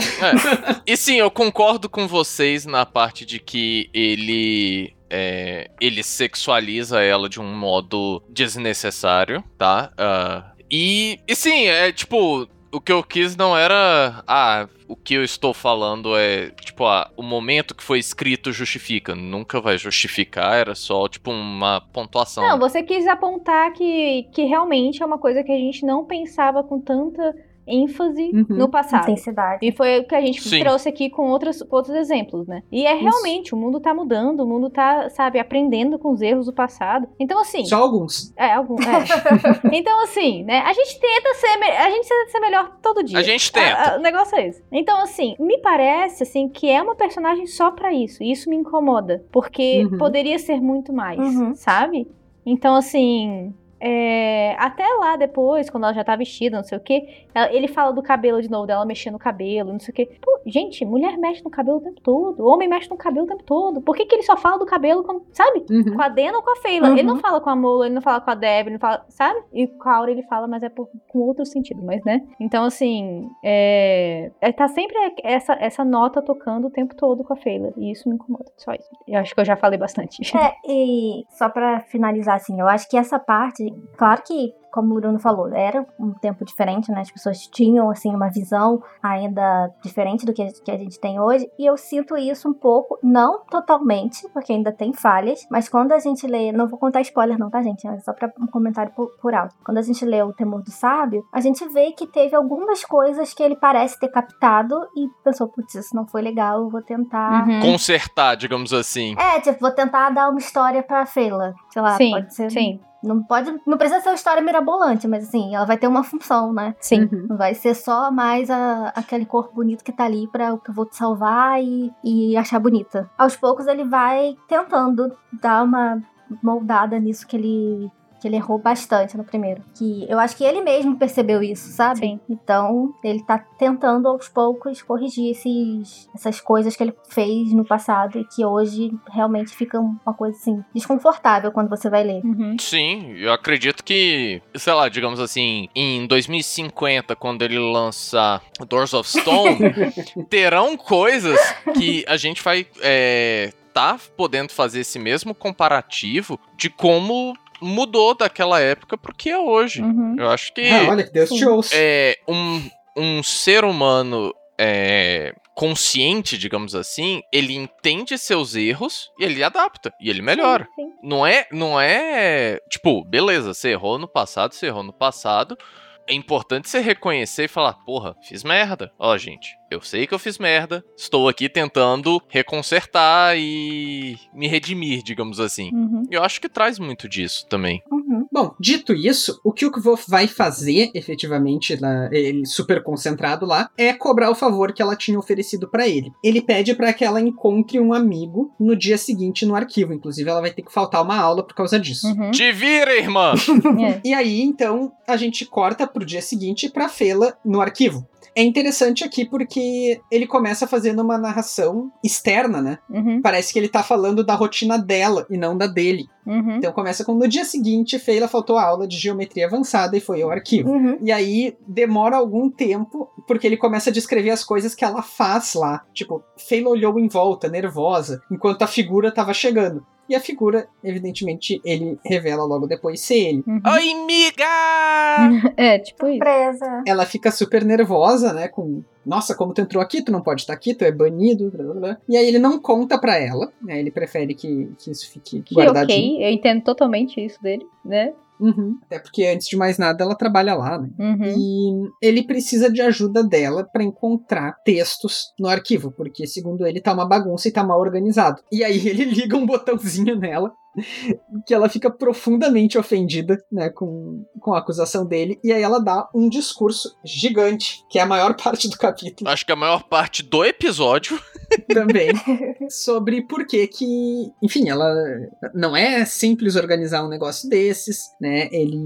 E sim, eu concordo com vocês na parte de que ele. é, ele sexualiza ela de um modo desnecessário, tá? Ah, e, e sim, é tipo. O que eu quis não era. Ah, o que eu estou falando é. Tipo, ah, o momento que foi escrito justifica. Nunca vai justificar, era só, tipo, uma pontuação. Não, você quis apontar que, que realmente é uma coisa que a gente não pensava com tanta ênfase Uhum. no passado. Intensidade. E foi o que a gente Sim. trouxe aqui com outros, com outros exemplos, né? E é realmente, o mundo tá mudando, o mundo tá, sabe, aprendendo com os erros do passado. Então, assim. Só alguns. É, algum. É. então, assim, né? A gente tenta ser. A gente tenta ser melhor todo dia. A gente tenta. A- a- o negócio é esse. Então, assim, me parece, assim, que é uma personagem só pra isso. E isso me incomoda. Porque Uhum. poderia ser muito mais, Uhum. sabe? Então, assim. É, até lá depois, quando ela já tá vestida, não sei o que, ele fala do cabelo de novo, dela mexendo no cabelo, não sei o que. Pô, gente, mulher mexe no cabelo o tempo todo, homem mexe no cabelo o tempo todo. Por que, que ele só fala do cabelo, quando, sabe? Uhum. Com a Dena ou com a Feila. Uhum. Ele não fala com a Mola, ele não fala com a Deb, ele não fala, sabe? E com a Aura ele fala, mas é por, com outro sentido, mas né? Então, assim, é, é, tá sempre essa, essa nota tocando o tempo todo com a Feila. E isso me incomoda, só isso. Eu acho que eu já falei bastante. É, e só pra finalizar, assim, eu acho que essa parte, claro que, como o Bruno falou, era um tempo diferente, né? As pessoas tinham, assim, uma visão ainda diferente do que a, que a gente tem hoje. E eu sinto isso um pouco, não totalmente, porque ainda tem falhas, mas quando a gente lê, não vou contar spoiler não, tá, gente? É só pra um comentário por, por alto. Quando a gente lê O Temor do Sábio, a gente vê que teve algumas coisas que ele parece ter captado e pensou, putz, isso não foi legal, eu vou tentar... Uhum. Consertar, digamos assim. É, tipo, vou tentar dar uma história pra Feila. Sei lá, Sim, pode ser. sim, Não pode. Não precisa ser uma história mirabolante, mas assim, ela vai ter uma função, né? sim. Uhum. Não vai ser só mais a- aquele corpo bonito que tá ali pra o que eu vou te salvar e, e achar bonita. Aos poucos ele vai tentando dar uma moldada nisso que ele Que ele errou bastante no primeiro. Que eu acho que ele mesmo percebeu isso, sabe? Sim. Então, ele tá tentando aos poucos corrigir esses, essas coisas que ele fez no passado e que hoje realmente fica uma coisa assim, desconfortável quando você vai ler. Uhum. Sim, eu acredito que, sei lá, digamos assim, em 2050, quando ele lança Doors of Stone, terão coisas que a gente vai é, tá podendo fazer esse mesmo comparativo de como mudou daquela época pro que é hoje. Uhum. Eu acho que Ah, olha, que Deus te ouça. é, um, um ser humano é, consciente, digamos assim, ele entende seus erros e ele adapta e ele melhora. Sim, sim. Não é, não é, tipo, beleza, você errou no passado, você errou no passado. É importante você reconhecer e falar, porra, fiz merda. Ó, gente, eu sei que eu fiz merda. Estou aqui tentando reconsertar e me redimir, digamos assim. Uhum. Eu acho que traz muito disso também. Uhum. Bom, dito isso, o que o Kvolf vai fazer, efetivamente, lá, ele super concentrado lá, é cobrar o favor que ela tinha oferecido pra ele. Ele pede pra que ela encontre um amigo no dia seguinte no arquivo. Inclusive, ela vai ter que faltar uma aula por causa disso. Uhum. Te vira, irmã! É. E aí, então, a gente corta pro dia seguinte pra Fela no arquivo. É interessante aqui porque ele começa fazendo uma narração externa, né? Uhum. Parece que ele tá falando da rotina dela e não da dele. Uhum. Então começa com no dia seguinte, Feila faltou a aula de geometria avançada e foi ao arquivo. Uhum. E aí demora algum tempo, porque ele começa a descrever as coisas que ela faz lá. Tipo, Feila olhou em volta, nervosa, enquanto a figura tava chegando. E a figura, evidentemente, ele revela logo depois ser ele. Uhum. Oi, miga! É, tipo isso. Presa. Ela fica super nervosa, né? Com. Nossa, como tu entrou aqui, tu não pode estar aqui, tu é banido. Blá, blá, blá. E aí ele não conta pra ela, né? Ele prefere que, que isso fique Que guardadinho. ok, eu entendo totalmente isso dele, né? Uhum. Até porque, antes de mais nada, ela trabalha lá, né? Uhum. E ele precisa de ajuda dela pra encontrar textos no arquivo, porque segundo ele tá uma bagunça e tá mal organizado. E aí ele liga um botãozinho nela que ela fica profundamente ofendida, né, com, com a acusação dele, e aí ela dá um discurso gigante, que é a maior parte do capítulo Acho que a maior parte do episódio. também, sobre por que que, enfim, ela não é simples organizar um negócio desses, né? Ele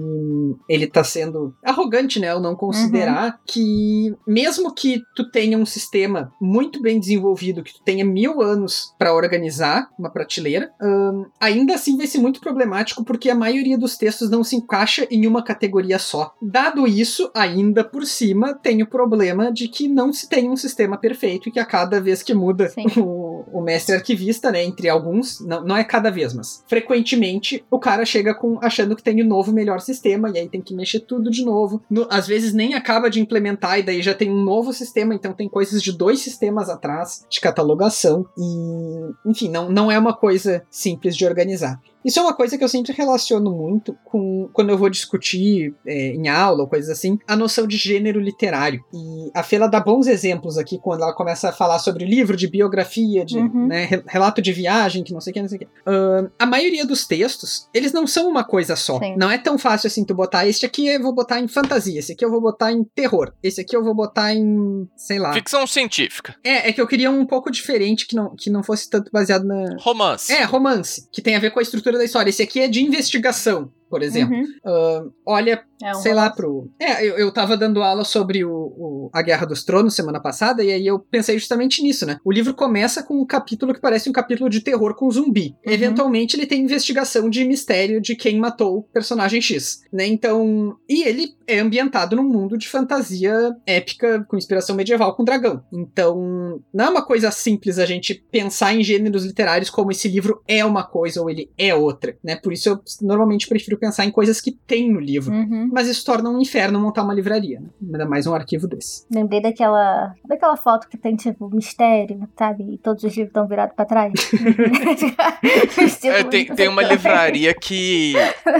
ele tá sendo arrogante, né, ao não considerar que mesmo que tu tenha um sistema muito bem desenvolvido, que tu tenha mil anos pra organizar uma prateleira, ahn, ainda assim vai ser muito problemático porque a maioria dos textos não se encaixa em uma categoria só. Dado isso, ainda por cima tem o problema de que não se tem um sistema perfeito e que a cada vez que muda o, o mestre arquivista, né, entre alguns, não, não é cada vez, mas frequentemente o cara chega com achando que tem o novo melhor sistema e aí tem que mexer tudo de novo. No- às vezes nem acaba de implementar e daí já tem um novo sistema, então tem coisas de dois sistemas atrás de catalogação e, enfim, não, não é uma coisa simples de organizar. kita Isso é uma coisa que eu sempre relaciono muito com quando eu vou discutir é, em aula ou coisas assim, a noção de gênero literário. E a Fela dá bons exemplos aqui quando ela começa a falar sobre livro de biografia, de Uhum. né, re- relato de viagem, que não sei o que, não sei o que. Ahn, a maioria dos textos, eles não são uma coisa só. Sim. Não é tão fácil assim tu botar este aqui eu vou botar em fantasia, esse aqui eu vou botar em terror, esse aqui eu vou botar em, sei lá. Ficção científica. É, é que eu queria um pouco diferente que não, que não fosse tanto baseado na, Romance. é, romance, que tem a ver com a estrutura da história. Esse aqui é de investigação, por exemplo. Uhum. Ahn, olha, É um sei lá, pro. É, eu, eu tava dando aula sobre o, o- a Guerra dos Tronos semana passada, e aí eu pensei justamente nisso, né? O livro começa com um capítulo que parece um capítulo de terror com zumbi. Uhum. Eventualmente ele tem investigação de mistério de quem matou o personagem X, né? Então. E ele é ambientado num mundo de fantasia épica, com inspiração medieval, com dragão. Então, não é uma coisa simples a gente pensar em gêneros literários como esse livro é uma coisa ou ele é outra, né? Por isso eu normalmente prefiro pensar em coisas que tem no livro. Uhum. Mas isso torna um inferno montar uma livraria, né? Ainda mais um arquivo desse. Lembrei daquela, daquela foto que tem, tipo, mistério, sabe? E todos os livros estão virados pra trás. Estilo É, tem, tem uma livraria que,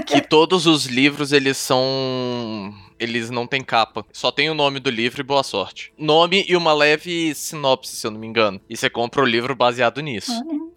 que todos os livros eles são. Eles não têm capa. Só tem o nome do livro e boa sorte. Nome e uma leve sinopse, se eu não me engano. E você compra o livro baseado nisso.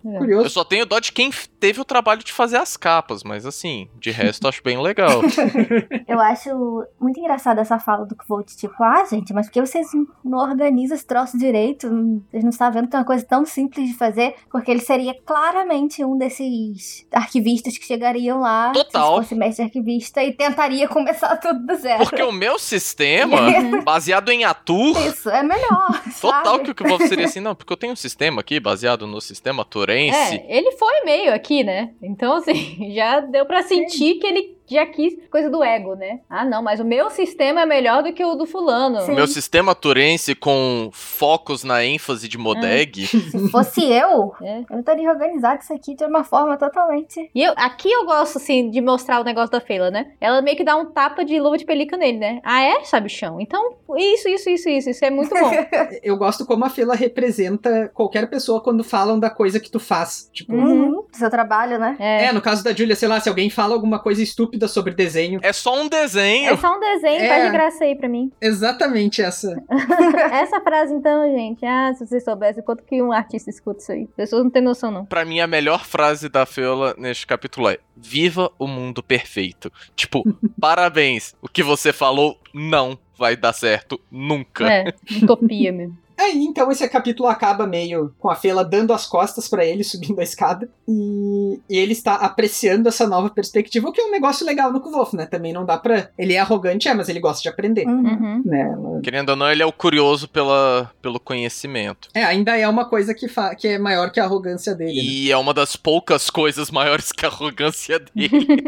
Curioso. só tenho dó de quem teve o trabalho de fazer as capas, mas assim, de resto eu acho bem legal. Eu acho muito engraçada essa fala do Kvolt, tipo, ah, gente, mas por que vocês não organizam esse troço direito? Vocês não estão vendo que é uma coisa tão simples de fazer? Porque ele seria claramente um desses arquivistas que chegariam lá, Total. se fosse mestre arquivista, e tentaria começar tudo do zero. Porque o meu sistema, baseado em Atu, Isso, é melhor, total sabe? que o vou seria assim, não, porque eu tenho um sistema aqui baseado no sistema É, ele foi meio aqui, né? Então, assim, já deu pra sentir que ele já quis coisa do ego, né? Ah, não, mas o meu sistema é melhor do que o do fulano. Sim. Meu sistema Turense com focos na ênfase de Modeg. Se fosse eu, É. eu estaria organizado isso aqui de uma forma totalmente. E eu, aqui eu gosto, assim, de mostrar o negócio da Feila, né? Ela meio que dá um tapa de luva de pelica nele, né? Ah, é, sabichão? Então, isso, isso, isso, isso. Isso é muito bom. Eu gosto como a Fela representa qualquer pessoa quando falam da coisa que tu faz. Tipo, Uhum, do seu trabalho, né? É. é, no caso da Julia, sei lá, se alguém fala alguma coisa estúpida sobre desenho. É só um desenho. É só um desenho, É. faz de graça aí pra mim. Exatamente essa. Essa frase, então, gente. Ah, se vocês soubessem quanto que um artista escuta isso aí. As pessoas não têm noção, não. Pra mim, a melhor frase da Feola neste capítulo é: Viva o mundo perfeito. Tipo, parabéns. O que você falou não vai dar certo nunca. É, utopia mesmo. Aí, então, esse capítulo acaba meio com a Fela dando as costas pra ele, subindo a escada. E, e ele está apreciando essa nova perspectiva, o que é um negócio legal no Kvolf, né? Também não dá pra. Ele é arrogante, é, mas ele gosta de aprender. Uhum. Uhum. Né? Ela- Querendo ou não, ele é o curioso pela, pelo conhecimento. É, ainda é uma coisa que, fa... que é maior que a arrogância dele. né? E é uma das poucas coisas maiores que a arrogância dele.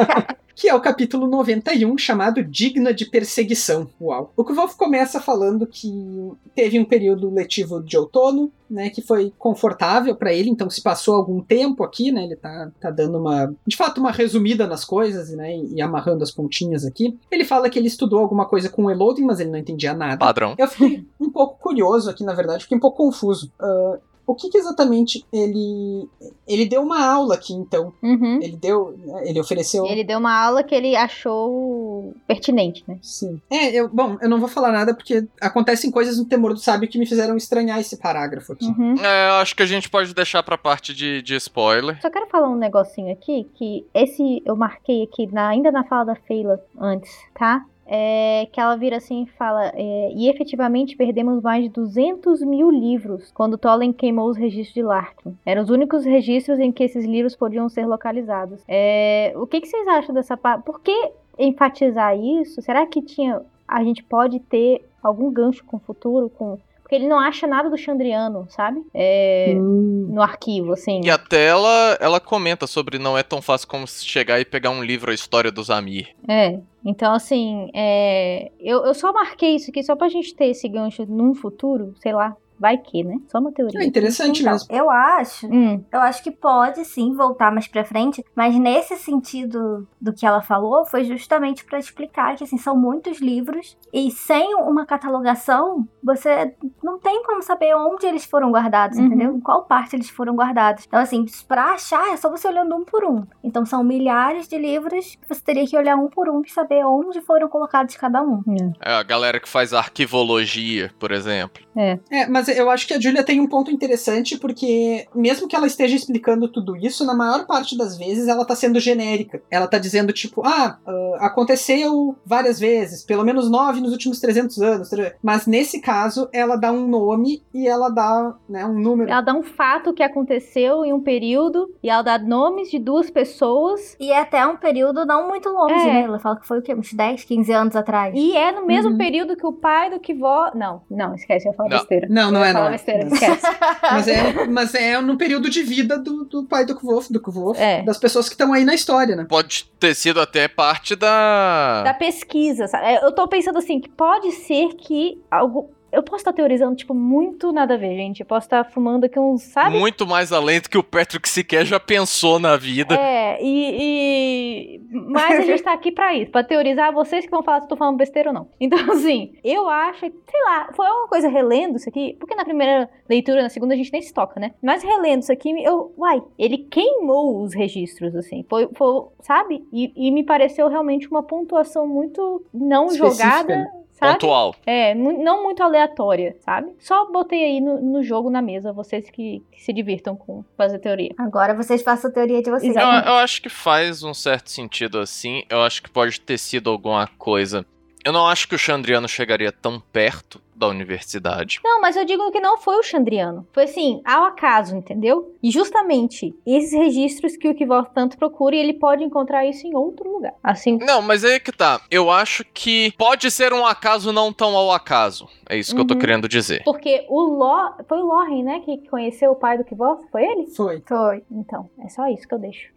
que é o capítulo 91, chamado Digna de Perseguição. Uau. O Kvolf começa falando que teve um período letivo de outono, né, que foi confortável pra ele, então se passou algum tempo aqui, né, ele tá, tá dando uma, de fato, uma resumida nas coisas, né, e, e amarrando as pontinhas aqui. Ele fala que ele estudou alguma coisa com o Eloding, mas ele não entendia nada. Padrão. Eu fiquei um pouco curioso aqui, na verdade, fiquei um pouco confuso. Ah, o que, que exatamente ele. Ele deu uma aula aqui, então. Uhum. Ele deu. Ele ofereceu. Ele deu uma aula que ele achou pertinente, né? Sim. É, eu, bom, eu não vou falar nada porque acontecem coisas no Temor do Sábio que me fizeram estranhar esse parágrafo aqui. Uhum. É, eu acho que a gente pode deixar pra parte de, de spoiler. Só quero falar um negocinho aqui, que esse eu marquei aqui na- ainda na fala da Feila antes, tá? É, que ela vira assim e fala: é, E efetivamente perdemos mais de 200 mil livros quando Tolkien queimou os registros de Larkin. Eram os únicos registros em que esses livros podiam ser localizados. É, o que, que vocês acham dessa parte? Por que enfatizar isso? Será que tinha a gente pode ter algum gancho com o futuro? Com... Porque ele não acha nada do Chandriano, sabe? É, Hum. No arquivo, assim. E até ela, ela comenta sobre não é tão fácil como chegar e pegar um livro A História dos Amir. É. Então, assim, é, eu, eu só marquei isso aqui só pra gente ter esse gancho num futuro, sei lá, vai que, né? Só uma teoria. É interessante Então, mesmo. eu acho Hum, Eu acho que pode sim voltar mais pra frente, mas nesse sentido do que ela falou, foi justamente pra explicar que assim são muitos livros e sem uma catalogação, você não tem como saber onde eles foram guardados, Uhum. entendeu? Em qual parte eles foram guardados. Então assim, pra achar é só você olhando um por um. Então são milhares de livros, que você teria que olhar um por um e saber onde foram colocados cada um. É a galera que faz arquivologia, por exemplo. É, mas eu acho que a Julia tem um ponto interessante, porque mesmo que ela esteja explicando tudo isso, na maior parte das vezes ela tá sendo genérica. Ela tá dizendo, tipo, ah, ah, aconteceu várias vezes, pelo menos nove nos últimos 300 anos. Mas nesse caso, ela dá um nome e ela dá né, um número. ela dá um fato que aconteceu em um período e ela dá nomes de duas pessoas. E é até um período não muito longe, É. né? Ela fala que foi o quê? Uns 10, 15 anos atrás. E é no mesmo Uhum. período que o pai do que vó. Não, não, esquece, eu falar Não. besteira. Não, não é, não é. besteira, Não. esquece. Mas é, mas é no período de vida do, do pai do Kvolf, do Kvolf, É. das pessoas que estão aí na história, né? Pode ter sido até parte da. da pesquisa, sabe? É, Eu tô pensando assim, que pode ser que algo. Eu posso estar teorizando, tipo, muito nada a ver, gente. Eu posso estar fumando aqui uns, sabe? Muito mais além do que o Patrick sequer já pensou na vida. É, e, e- Mas a gente tá aqui pra isso, pra teorizar vocês que vão falar se eu tô falando besteira ou não. Então, assim, eu acho, sei lá, foi uma coisa relendo isso aqui, porque na primeira leitura, na segunda a gente nem se toca, né? Mas relendo isso aqui, eu, uai, ele queimou os registros, assim, foi, foi sabe? E, e me pareceu realmente uma pontuação muito não Específica, jogada. Sabe? Pontual. É, não muito aleatória, sabe? Só botei aí no, no jogo, na mesa, vocês que, que se divirtam com fazer teoria. Agora vocês façam a teoria de vocês. Eu, eu acho que faz um certo sentido assim. Eu acho que pode ter sido alguma coisa. Eu não acho que o Chandriano chegaria tão perto da universidade. Não, mas eu digo que não foi o Chandriano. Foi assim, ao acaso, entendeu? E justamente esses registros que o Kivor tanto procura, e ele pode encontrar isso em outro lugar. Assim, Não, mas aí que tá. Eu acho que pode ser um acaso não tão ao acaso. É isso que eu tô Uhum. querendo dizer. porque o Ló. Foi o Loren, né? Que conheceu o pai do Kivor? Foi ele? Foi. Foi. Então, é só isso que eu deixo.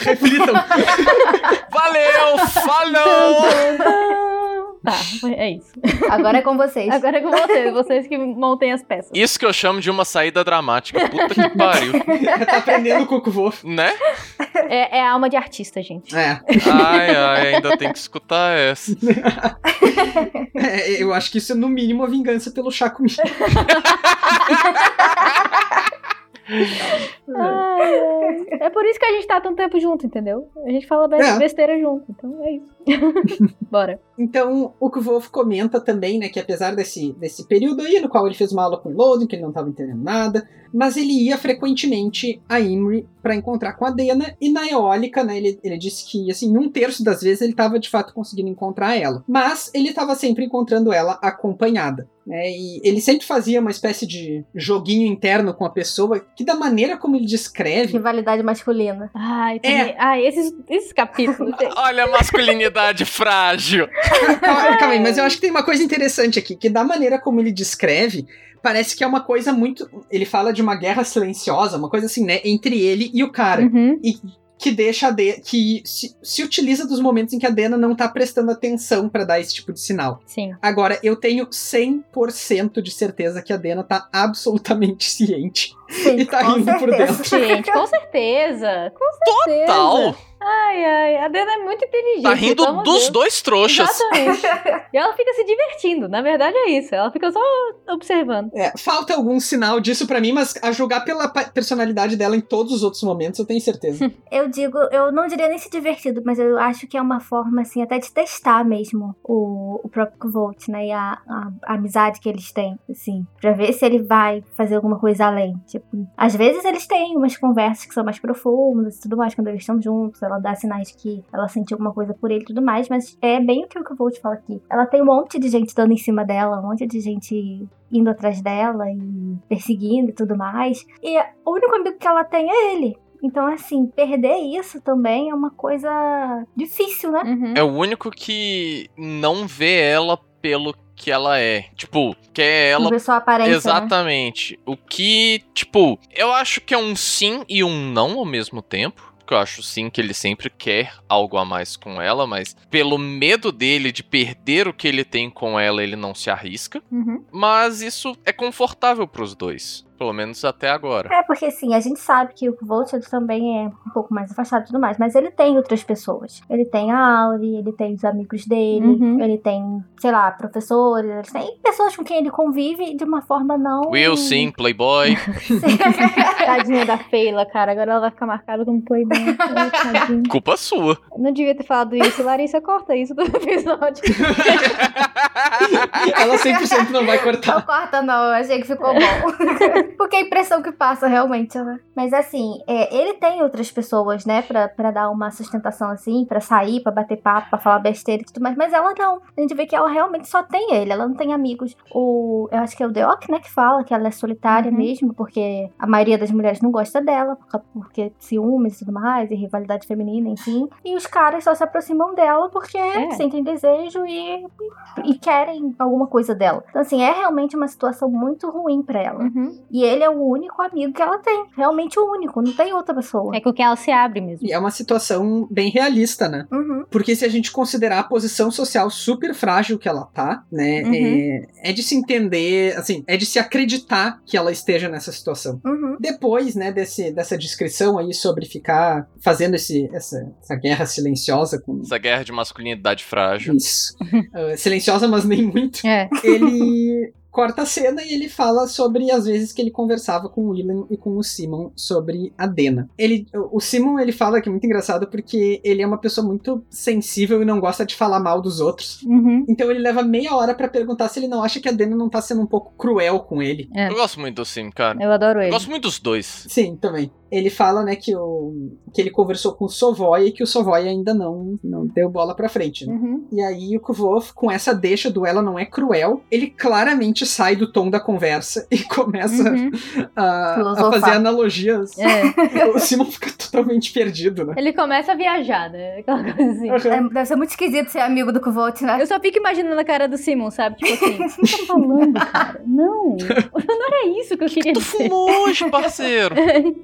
Reflitam. Valeu! Falou! Tá, é isso. Agora é com vocês. Agora é com vocês, vocês que montem as peças. Isso que eu chamo de uma saída dramática. Puta que pariu. tá aprendendo com o Wolf. Né? É, é alma de artista, gente. É. Ai, ai, ainda tem que escutar essa. É, Eu acho que isso é no mínimo a vingança pelo Chakumi. É por isso que a gente tá tanto tempo junto, entendeu? A gente fala É. besteira junto, então é isso. Bora. Então, o Kvolf comenta também, né, que apesar desse, desse período aí, no qual ele fez uma aula com o Loden, que ele não estava entendendo nada, mas ele ia frequentemente a Imri para encontrar com a Dena, e na eólica, né, ele, ele disse que, assim, um terço das vezes ele estava de fato conseguindo encontrar ela. Mas ele estava sempre encontrando ela acompanhada. Né, e ele sempre fazia uma espécie de joguinho interno com a pessoa, que da maneira como ele descreve, Rivalidade masculina. Ai, É. ai esses, esses capítulos. Olha a masculinidade frágil. calma, calma aí, mas eu acho que tem uma coisa interessante aqui, que da maneira como ele descreve, parece que é uma coisa muito. Ele fala de uma guerra silenciosa, uma coisa assim, né? Entre ele e o cara. Uhum. E que deixa a De que se, se utiliza dos momentos em que a Dena não tá prestando atenção pra dar esse tipo de sinal. Sim. Agora, eu tenho 100% de certeza que a Dena tá absolutamente ciente. Sim, E tá rindo por certeza. dentro. Gente, com certeza. Com certeza. Tal. Ai, ai. A Dena é muito inteligente. Tá rindo dos Deus. dois trouxas. Exatamente. e ela fica se divertindo. Na verdade é isso. Ela fica só observando. É, falta algum sinal disso pra mim, mas a julgar pela personalidade dela em todos os outros momentos, eu tenho certeza. Eu digo, eu não diria nem se divertido, mas eu acho que é uma forma, assim, até de testar mesmo o, o próprio Volt, né? E a, a- a amizade que eles têm, assim. Pra ver se ele vai fazer alguma coisa além. Tipo, às vezes eles têm umas conversas que são mais profundas e tudo mais quando eles estão juntos. Ela dá sinais que ela sentiu alguma coisa por ele e tudo mais, mas é bem o que o Volt fala aqui. Ela tem um monte de gente dando em cima dela, um monte de gente indo atrás dela e perseguindo e tudo mais. E o único amigo que ela tem é ele. Então, assim, perder isso também é uma coisa difícil, né? Uhum. É o único que não vê ela pelo que ela é. Tipo, quer Não ela ver só a aparência, né? Exatamente. O que, tipo, eu acho que é um sim e um não ao mesmo tempo. Porque eu acho sim que ele sempre quer algo a mais com ela, mas pelo medo dele de perder o que ele tem com ela, ele não se arrisca. Uhum. Mas isso é confortável pros dois. Pelo menos até agora. É, porque assim, a gente sabe que o Volt ele também é um pouco mais afastado e tudo mais, mas ele tem outras pessoas. Ele tem a Auri, ele tem os amigos dele, Uhum. ele tem, sei lá, professores, ele tem pessoas com quem ele convive de uma forma não. Will, sim, Playboy. Tadinha da Feila, cara. Agora ela vai ficar marcada como playboy. Ai. Culpa sua. Não devia ter falado isso. Larissa, corta isso do episódio. Ela 100% não vai Não cortar. corta, não, eu achei que ficou bom. Porque a impressão que passa, realmente, né? Mas assim, é, ele tem outras pessoas, né, pra, pra dar uma sustentação assim, pra sair, pra bater papo, pra falar besteira e tudo mais. Mas ela não. A gente vê que ela realmente só tem ele, ela não tem amigos. O, eu acho que é o Deok, né, que fala que ela é solitária Uhum. mesmo, porque a maioria das mulheres não gosta dela, por- porque ciúmes e tudo mais, e rivalidade feminina, enfim. E os caras só se aproximam dela porque É. sentem desejo e, e querem alguma coisa dela. Então, assim, é realmente uma situação muito ruim pra ela. Uhum. E ele é o único amigo que ela tem. Realmente o único, não tem outra pessoa. É com quem ela se abre mesmo. E é uma situação bem realista, né? Uhum. Porque se a gente considerar a posição social super frágil que ela tá, né? Uhum. É, é de se entender, assim, é de se acreditar que ela esteja nessa situação. Uhum. Depois, né, desse, dessa descrição aí sobre ficar fazendo esse, essa, essa guerra silenciosa com. Essa guerra de masculinidade frágil. Isso. Ah, silenciosa, mas nem muito. É. Ele corta a cena e ele fala sobre as vezes que ele conversava com o William e com o Simon sobre a Dena. Ele, o Simon ele fala que é muito engraçado porque ele é uma pessoa muito sensível e não gosta de falar mal dos outros. Uhum. Então ele leva meia hora pra perguntar se ele não acha que a Dena não tá sendo um pouco cruel com ele. É. Eu gosto muito do Sim, cara. Eu adoro Eu ele. gosto muito dos dois. Sim, também. Ele fala, né, que, o, que ele conversou com o Sovoy e que o Sovoy ainda não, não deu bola pra frente, né? Uhum. E aí o Kvolf, com essa deixa do ela não é cruel, ele claramente sai do tom da conversa e começa Uhum. a, a fazer analogias. É. O Simon fica totalmente perdido, né? Ele começa a viajar, né? Aquela coisa assim. É, deve ser muito esquisito ser amigo do Kvolt, né? Eu só fico imaginando a cara do Simon, sabe? Tipo assim, o que você tá falando, cara? Não. Não era isso que eu queria Tu dizer. fumou hoje, parceiro.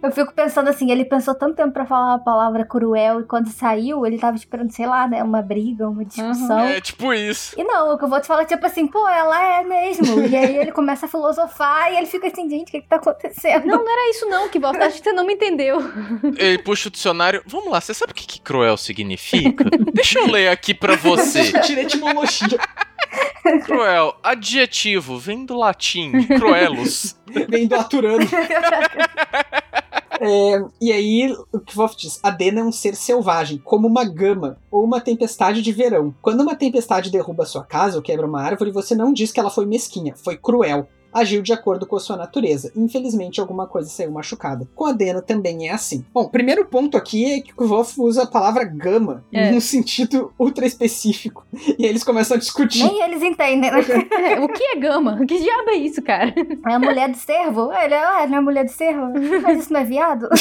Eu fico pensando assim, ele pensou tanto tempo pra falar a palavra cruel e quando saiu, ele tava esperando, sei lá, né, uma briga, uma discussão. É tipo isso. E não, o que eu vou te falar, tipo assim, pô, ela é mesmo. E aí ele começa a filosofar e ele fica assim, gente, o que que tá acontecendo? Não, não era isso não, que volta. Acho que você não me entendeu. Ele puxa o dicionário. Vamos lá, você sabe o que, que cruel significa? Deixa eu ler aqui pra você. Discutir etimologia. Cruel, adjetivo, vem do latim, cruelos. Vem do Aturano. É, e aí, o Kvolf diz: a Dena é um ser selvagem, como uma gama ou uma tempestade de verão. Quando uma tempestade derruba sua casa ou quebra uma árvore, você não diz que ela foi mesquinha, foi cruel. Agiu de acordo com a sua natureza. Infelizmente, alguma coisa saiu machucada. Com a Dena também é assim. Bom, primeiro ponto aqui é que o Kvolf usa a palavra gama É. num sentido ultra específico. E aí eles começam a discutir. Nem eles entendem, né? o que é gama? Que diabo é isso, cara? É a mulher do cervo? Ele é, ah, não é mulher do cervo? Mas isso não é viado?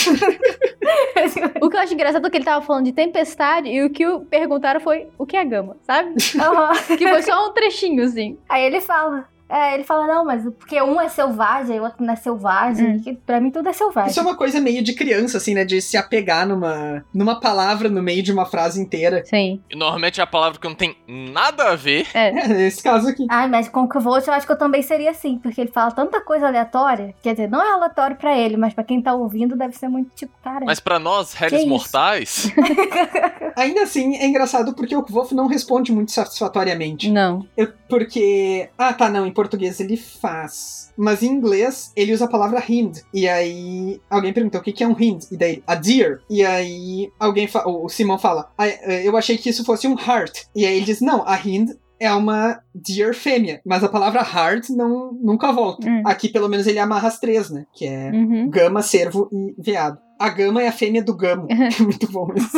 O que eu acho engraçado é que ele tava falando de tempestade e o que o- perguntaram foi o que é gama, sabe? Aham. Que foi só um trechinho, assim. Aí ele fala. É, ele fala, não, mas porque um é selvagem, o outro não é selvagem. Hum. que pra mim tudo é selvagem. Isso é uma coisa meio de criança, assim, né? De se apegar numa, numa palavra no meio de uma frase inteira. Sim. E normalmente é a palavra que não tem nada a ver. É. É, nesse caso aqui. Ai, mas com o Kvolt eu acho que eu também seria assim, porque ele fala tanta coisa aleatória. Quer dizer, não é aleatório pra ele, mas pra quem tá ouvindo deve ser muito tipo, cara. Mas pra nós, réis mortais, Ainda assim, é engraçado porque o Wolf não responde muito satisfatoriamente. Não. Eu- porque. Ah, tá, não. Em português ele faz. Mas em inglês ele usa a palavra hind. E aí alguém perguntou o que que é um hind. E daí, a deer. E aí alguém fa- o Simão fala, "Ah, eh, eu achei que isso fosse um heart. E aí ele diz, não, a hind é uma deer fêmea. Mas a palavra heart não, nunca volta. Hum. Aqui pelo menos ele amarra as três, né? Que é Uhum. gama, cervo e veado. A gama é a fêmea do gamo. É muito bom isso.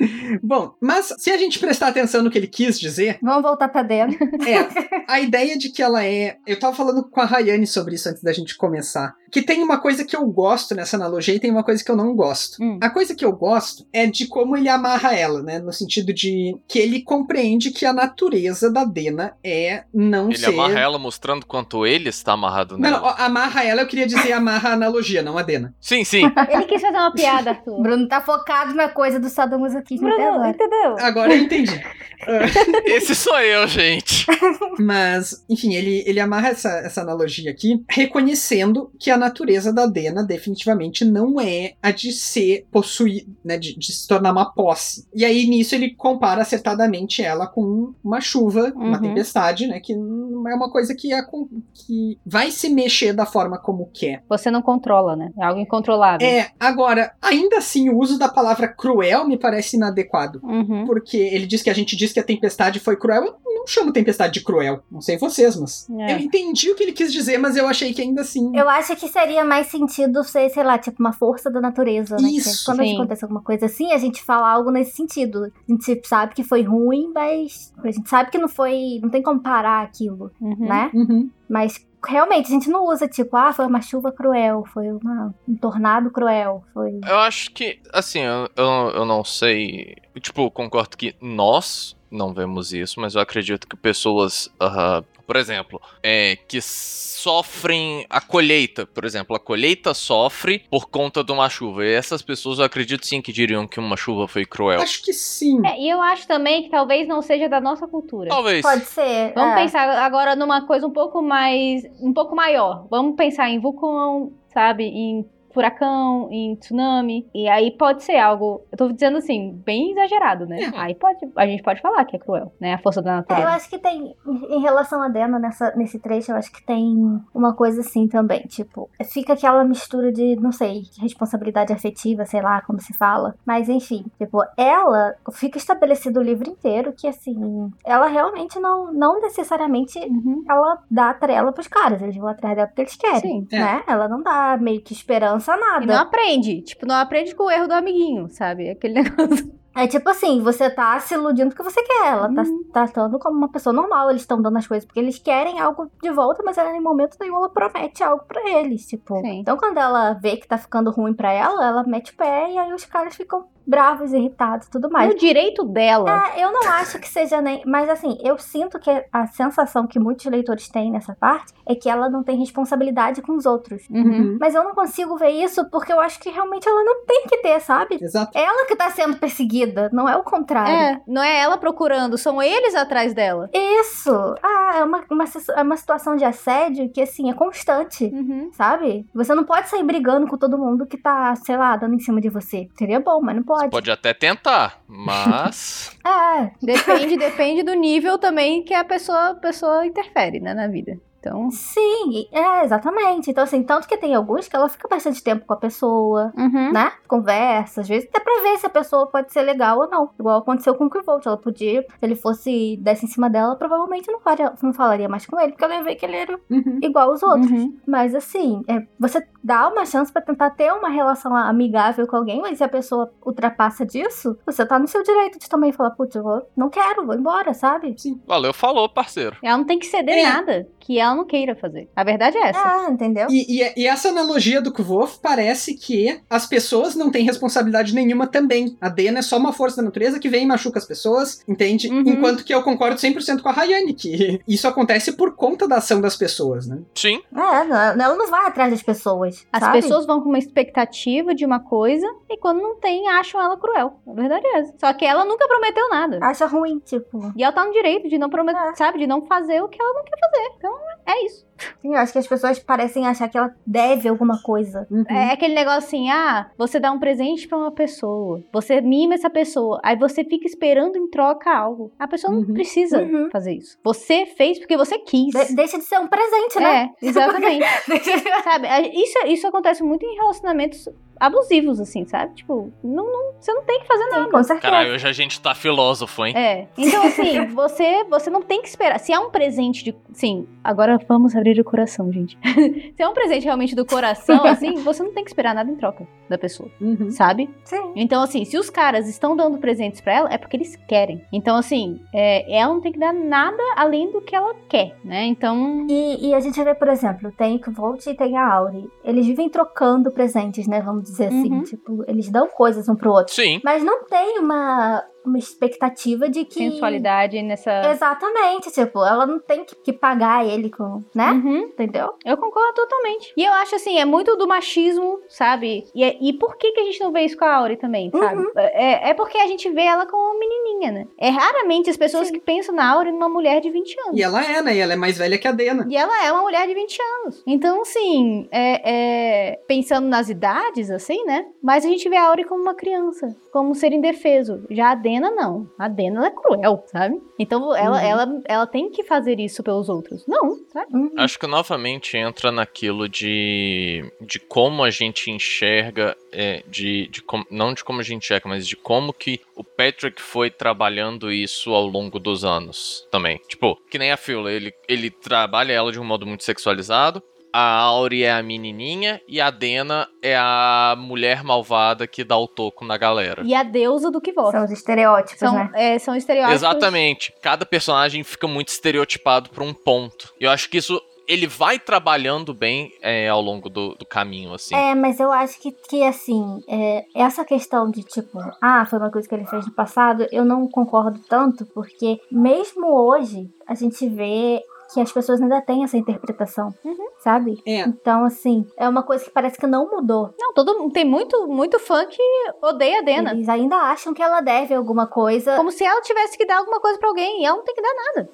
Bom, mas se a gente prestar atenção no que ele quis dizer, Vamos voltar pra dentro. é a ideia de que ela é. Eu tava falando com a Rayane sobre isso antes da gente começar. Que tem uma coisa que eu gosto nessa analogia e tem uma coisa que eu não gosto. Hum. A coisa que eu gosto é de como ele amarra ela, né? No sentido de que ele compreende que a natureza da Dena é não ele ser. amarra ela mostrando quanto ele está amarrado Não, nela. não, amarra ela, eu queria dizer amarra a analogia, não a Dena. Sim, sim. Ele quis fazer uma piada, Arthur. Bruno tá focado na coisa do sadomasoquismo até Bruno, agora. entendeu? Agora eu entendi. Esse sou eu, gente. Mas, enfim, ele, ele amarra essa, essa analogia aqui, reconhecendo que a natureza da Dena definitivamente não é a de ser possuir, né, de, de se tornar uma posse. E aí, nisso, ele compara acertadamente ela com uma chuva, uma Uhum. tempestade, né, que não é uma coisa que, é, que vai se mexer da forma como quer. Você não controla, né? É algo incontrolável. É, agora, ainda assim, o uso da palavra cruel me parece inadequado. Uhum. Porque ele diz que a gente diz que a tempestade foi cruel. Não chamo tempestade de cruel. Não sei vocês, mas. É. Eu entendi o que ele quis dizer, mas eu achei que ainda assim. Eu acho que seria mais sentido ser, sei lá, tipo uma força da natureza, né? Isso, Que quando sim. acontece alguma coisa assim, a gente fala algo nesse sentido. A gente sabe que foi ruim, mas a gente sabe que não foi. Não tem como parar aquilo, Uhum. né? Uhum. Mas realmente a gente não usa, tipo, ah, foi uma chuva cruel, foi uma, um tornado cruel, foi. Eu acho que, assim, eu, eu, eu não sei. Tipo, concordo que nós não vemos isso, mas eu acredito que pessoas, ah, por exemplo, é, que sofrem a colheita, por exemplo, a colheita sofre por conta de uma chuva. E essas pessoas eu acredito sim que diriam que uma chuva foi cruel. Acho que sim. É, e eu acho também que talvez não seja da nossa cultura. Talvez. Pode ser. Vamos é. pensar agora numa coisa um pouco mais. um pouco maior. Vamos pensar em vulcão, sabe? Em furacão, em tsunami. E aí pode ser algo, eu tô dizendo assim, bem exagerado, né? É. Aí pode, a gente pode falar que é cruel, né? A força da É, eu natureza. acho que tem, em relação a Dena, nessa, nesse trecho, eu acho que tem uma coisa assim também. Tipo, fica aquela mistura de, não sei, responsabilidade afetiva, sei lá como se fala. Mas enfim, tipo, ela fica estabelecido o livro inteiro que, assim, ela realmente não, não necessariamente Uhum. ela dá trela pros caras. Eles vão atrás dela porque eles querem. Sim. Né? Ela não dá meio que esperança a nada. E não aprende. Tipo, não aprende com o erro do amiguinho, sabe? Aquele negócio. É tipo assim, você tá se iludindo porque você quer. Ela tá Uhum. se tratando como uma pessoa normal. Eles estão dando as coisas porque eles querem algo de volta, mas ela, em momento nenhum ela promete algo pra eles. Tipo. Sim. Então quando ela vê que tá ficando ruim pra ela, ela mete o pé e aí os caras ficam bravos, irritados e tudo mais. o direito dela. É, eu não acho que seja nem. Mas assim, eu sinto que a sensação que muitos leitores têm nessa parte é que ela não tem responsabilidade com os outros. Uhum. Mas eu não consigo ver isso porque eu acho que realmente ela não tem que ter, sabe? Exato. Ela que tá sendo perseguida, não é o contrário. É, não é ela procurando, são eles atrás dela. Isso! Ah, é uma, uma, é uma situação de assédio que, assim, é constante. Uhum. Sabe? Você não pode sair brigando com todo mundo que tá, sei lá, dando em cima de você. Seria bom, mas não pode. Pode até tentar, mas. É, Depende, depende do nível também que a pessoa, a pessoa interfere, né, na vida. Então. sim, é, exatamente. Então, assim, tanto que tem alguns que ela fica bastante tempo com a pessoa, Uhum. né? Conversa, às vezes até pra ver se a pessoa pode ser legal ou não. Igual aconteceu com o Quivolt. Ela podia, se ele fosse desse em cima dela, provavelmente não, faria, não falaria mais com ele, porque ela ia ver que ele era Uhum. igual aos outros. Uhum. Mas assim, é, você dá uma chance pra tentar ter uma relação amigável com alguém, mas se a pessoa ultrapassa disso, você tá no seu direito de também falar, putz, eu vou, não quero, vou embora, sabe? Valeu, falou, parceiro. Ela não tem que ceder É. nada que ela não queira fazer. A verdade é essa. Ah, entendeu? E, e- e essa analogia do Kvolf parece que as pessoas não têm responsabilidade nenhuma também. A Dena é só uma força da natureza que vem e machuca as pessoas, entende? Uhum. Enquanto que eu concordo 100% com a Rayane, que isso acontece por conta da ação das pessoas, né? Sim. É, não, ela não vai atrás das pessoas. As sabe? pessoas vão com uma expectativa de uma coisa e quando não tem, acham ela cruel. A verdade é essa. Só que ela nunca prometeu nada. acha ruim, tipo. E ela tá no direito de não prometer, É. sabe? De não fazer o que ela não quer fazer. Então, é isso. Sim, eu acho que as pessoas parecem achar que ela deve alguma coisa. Uhum. É aquele negócio assim, ah, você dá um presente pra uma pessoa, você mima essa pessoa, aí você fica esperando em troca algo. A pessoa não Uhum. precisa Uhum. fazer isso. Você fez porque você quis. De- deixa de ser um presente, né? É, exatamente. sabe, isso, isso acontece muito em relacionamentos abusivos, assim, sabe? Tipo, não, não- você não tem que fazer nada. Sim, com certeza. Caralho, hoje a gente tá filósofo, hein? É. Então, assim, você, você não tem que esperar. Se é um presente de. Sim, agora vamos abrir o coração, gente. Se é um presente realmente do coração, assim, você não tem que esperar nada em troca da pessoa, Uhum. sabe? Sim. Então, assim, se os caras estão dando presentes pra ela, é porque eles querem. Então, assim, é, ela não tem que dar nada além do que ela quer, né? Então. E, e a gente vê, por exemplo, tem o Kvolt e tem a Auri. Eles vivem trocando presentes, né? Vamos dizer assim. Uhum. Tipo, eles dão coisas um pro outro. Sim. Mas não tem uma, uma expectativa de que. Sensualidade nessa. Exatamente, tipo, ela não tem que, que pagar ele com. né? Uhum. Entendeu? Eu concordo totalmente. E eu acho assim, é muito do machismo, sabe? E, é- e por que, que a gente não vê isso com a Auri também, sabe? É, é porque a gente vê ela como uma menininha, né? É raramente as pessoas Sim. que pensam na Auri numa mulher de 20 anos. E ela é, né? E ela é mais velha que a Dena. E ela é uma mulher de 20 anos. Então, assim, é, é, pensando nas idades, assim, né? Mas a gente vê a Auri como uma criança, como um ser indefeso. Já a Dena, não. A Dena, ela é cruel, sabe? Então, ela, Uhum. ela, ela tem que fazer isso pelos outros. Não, sabe? Uhum. Acho que novamente entra naquilo de, de como a gente enxerga, é, de, de com- não de como a gente enxerga, mas de como que o Patrick foi trabalhando isso ao longo dos anos também. Tipo, que nem a Phil, ele, ele trabalha ela de um modo muito sexualizado. A Auri é a menininha e a Dena é a mulher malvada que dá o toco na galera. E a deusa do que vota. São os estereótipos, São, né? é, são estereótipos. Exatamente. Cada personagem fica muito estereotipado por um ponto. E eu acho que isso ele vai trabalhando bem é, ao longo do, do caminho, assim. É, mas eu acho que, que assim, é, essa questão de tipo, ah, foi uma coisa que ele fez no passado, eu não concordo tanto, porque mesmo hoje a gente vê que as pessoas ainda têm essa interpretação. Sabe? É. Então, assim, é uma coisa que parece que não mudou. Não, todo tem muito, muito fã que odeia a Dena. Eles ainda acham que ela deve alguma coisa. Como se ela tivesse que dar alguma coisa pra alguém. E ela não tem que dar nada.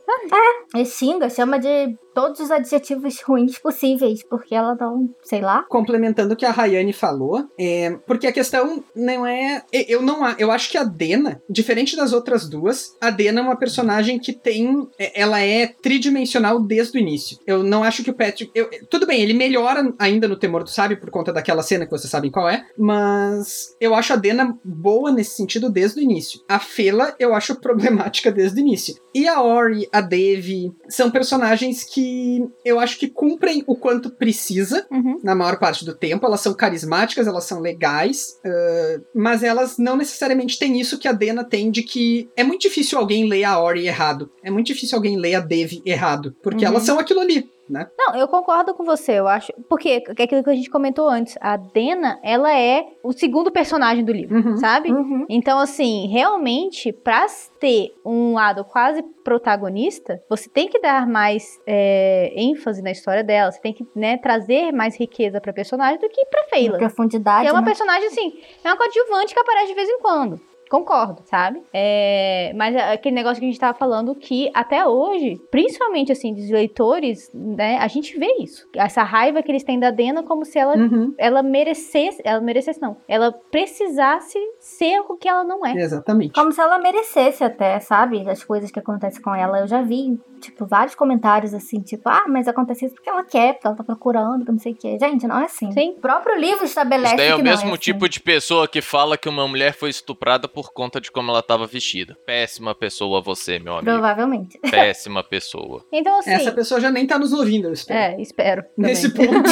E xinga, chama de todos os adjetivos ruins possíveis, porque ela não, sei lá. Complementando o que a Rayane falou, é, porque a questão não é. Eu não eu acho que a Dena, diferente das outras duas, a Dena é uma personagem que tem. é, Ela é tridimensional desde o início. Eu não acho que o Patrick. eu- tudo bem, ele melhora ainda no Temor do Sábio por conta daquela cena que vocês sabem qual é, mas eu acho a Dena boa nesse sentido desde o início. A Fela eu acho problemática desde o início. E a Ori, a Devi, são personagens que eu acho que cumprem o quanto precisa Uhum. na maior parte do tempo. Elas são carismáticas, elas são legais, ãh, mas elas não necessariamente têm isso que a Dena tem de que é muito difícil alguém ler a Ori errado. É muito difícil alguém ler a Devi errado, porque Uhum. elas são aquilo ali, né? Não, eu concordo com você, eu acho. Porque é aquilo que a gente comentou antes. A Dena, ela é o segundo personagem do livro, Uhum. sabe? Uhum. Então, assim, realmente, pra ter um lado quase protagonista, você tem que dar mais é, ênfase na história dela, você tem que né, trazer mais riqueza pra personagem do que pra Feyla. Profundidade. Que é uma né? personagem, assim, é uma coadjuvante que aparece de vez em quando. Concordo, sabe? É, mas é aquele negócio que a gente tava falando que até hoje, principalmente assim, dos leitores, né, a gente vê isso. Essa raiva que eles têm da Dena como se ela, Uhum. ela merecesse, ela merecesse não, ela precisasse ser o que ela não é. Exatamente. Como se ela merecesse até, sabe? As coisas que acontecem com ela. Eu já vi, tipo, vários comentários assim, tipo, ah, mas acontece isso porque ela quer, porque ela tá procurando, que não sei o quê. Gente, não é assim. Sim. O próprio livro estabelece Isso daí é o que não mesmo assim. tipo de pessoa que fala que uma mulher foi estuprada por conta de como ela tava vestida. Péssima pessoa você, meu amigo. Provavelmente. Péssima pessoa. Então, assim. Essa pessoa já nem tá nos ouvindo, eu espero. É, espero. também. Nesse ponto.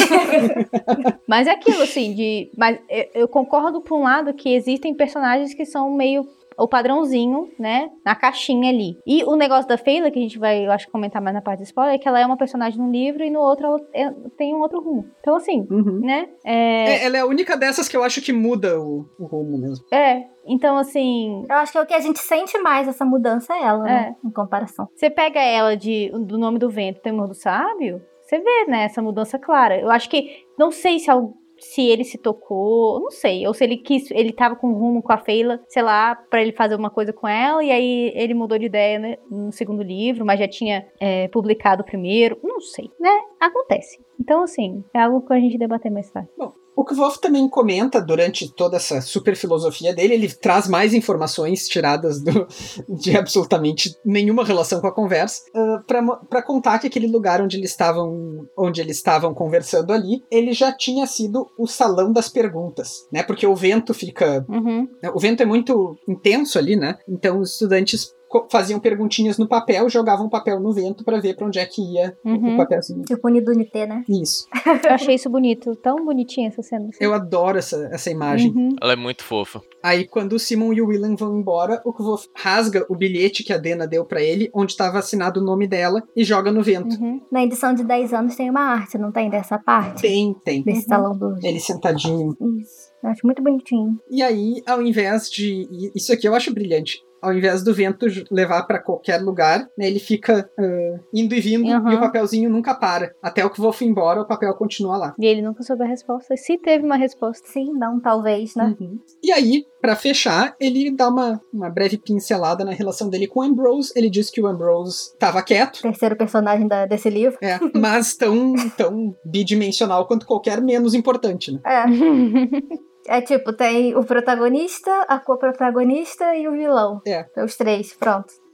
Mas é aquilo, assim, de. Mas eu, eu concordo por um lado que existem personagens que são meio o padrãozinho, né? Na caixinha ali. E o negócio da Feyla, que a gente vai, eu acho, comentar mais na parte de spoiler, é que ela é uma personagem num livro e no outro ela é- tem um outro rumo. Então, assim, Uhum. né? É. É, ela é a única dessas que eu acho que muda o, o rumo mesmo. é, então, assim. Eu acho que é o que a gente sente mais essa mudança é ela, né? Em comparação. Você pega ela de, do nome do vento, temor do sábio, você vê, né, essa mudança clara. Eu acho que, não sei se, al- se ele se tocou, não sei, ou se ele quis, ele tava com rumo com a Feila, sei lá, pra ele fazer uma coisa com ela, e aí ele mudou de ideia né, no segundo livro, mas já tinha é, publicado o primeiro, não sei, né, acontece. Então, assim, é algo que a gente debater mais tarde. O que o Wolf também comenta durante toda essa super filosofia dele, ele traz mais informações tiradas do- de absolutamente nenhuma relação com a conversa, ah, pra mo- pra contar que aquele lugar onde eles estavam onde eles estavam conversando ali, ele já tinha sido o salão das perguntas, né? Porque o vento fica Uhum. o vento é muito intenso ali, né? Então os estudantes faziam perguntinhas no papel, jogavam o papel no vento pra ver pra onde é que ia o Uhum. papelzinho. Tipo Unidunité, né? Isso. Eu achei isso bonito, tão bonitinha essa cena. Eu adoro essa, essa imagem. Uhum. Ela é muito fofa. Aí, quando o Simon e o William vão embora, o Kvolf rasga o bilhete que a Dena deu pra ele, onde estava assinado o nome dela, e joga no vento. Uhum. Na edição de 10 anos tem uma arte, não tem dessa parte? Tem, tem. Desse Uhum. salão do. Ele sentadinho. Isso. Eu acho muito bonitinho. E aí, ao invés de. Isso aqui eu acho brilhante. Ao invés do vento levar pra qualquer lugar, né, ele fica ah, indo e vindo Uhum. e o papelzinho nunca para. Até o Kvolf ir embora, o papel continua lá. E ele nunca soube a resposta. Se teve uma resposta. Sim, não, talvez, né? Uhum. E aí, pra fechar, ele dá uma, uma breve pincelada na relação dele com o Ambrose. Ele diz que o Ambrose tava quieto, Terceiro personagem da- desse livro. é, mas tão, tão bidimensional quanto qualquer menos importante, né? É. É tipo, tem o protagonista, a co-protagonista e o vilão. É. Os três, pronto.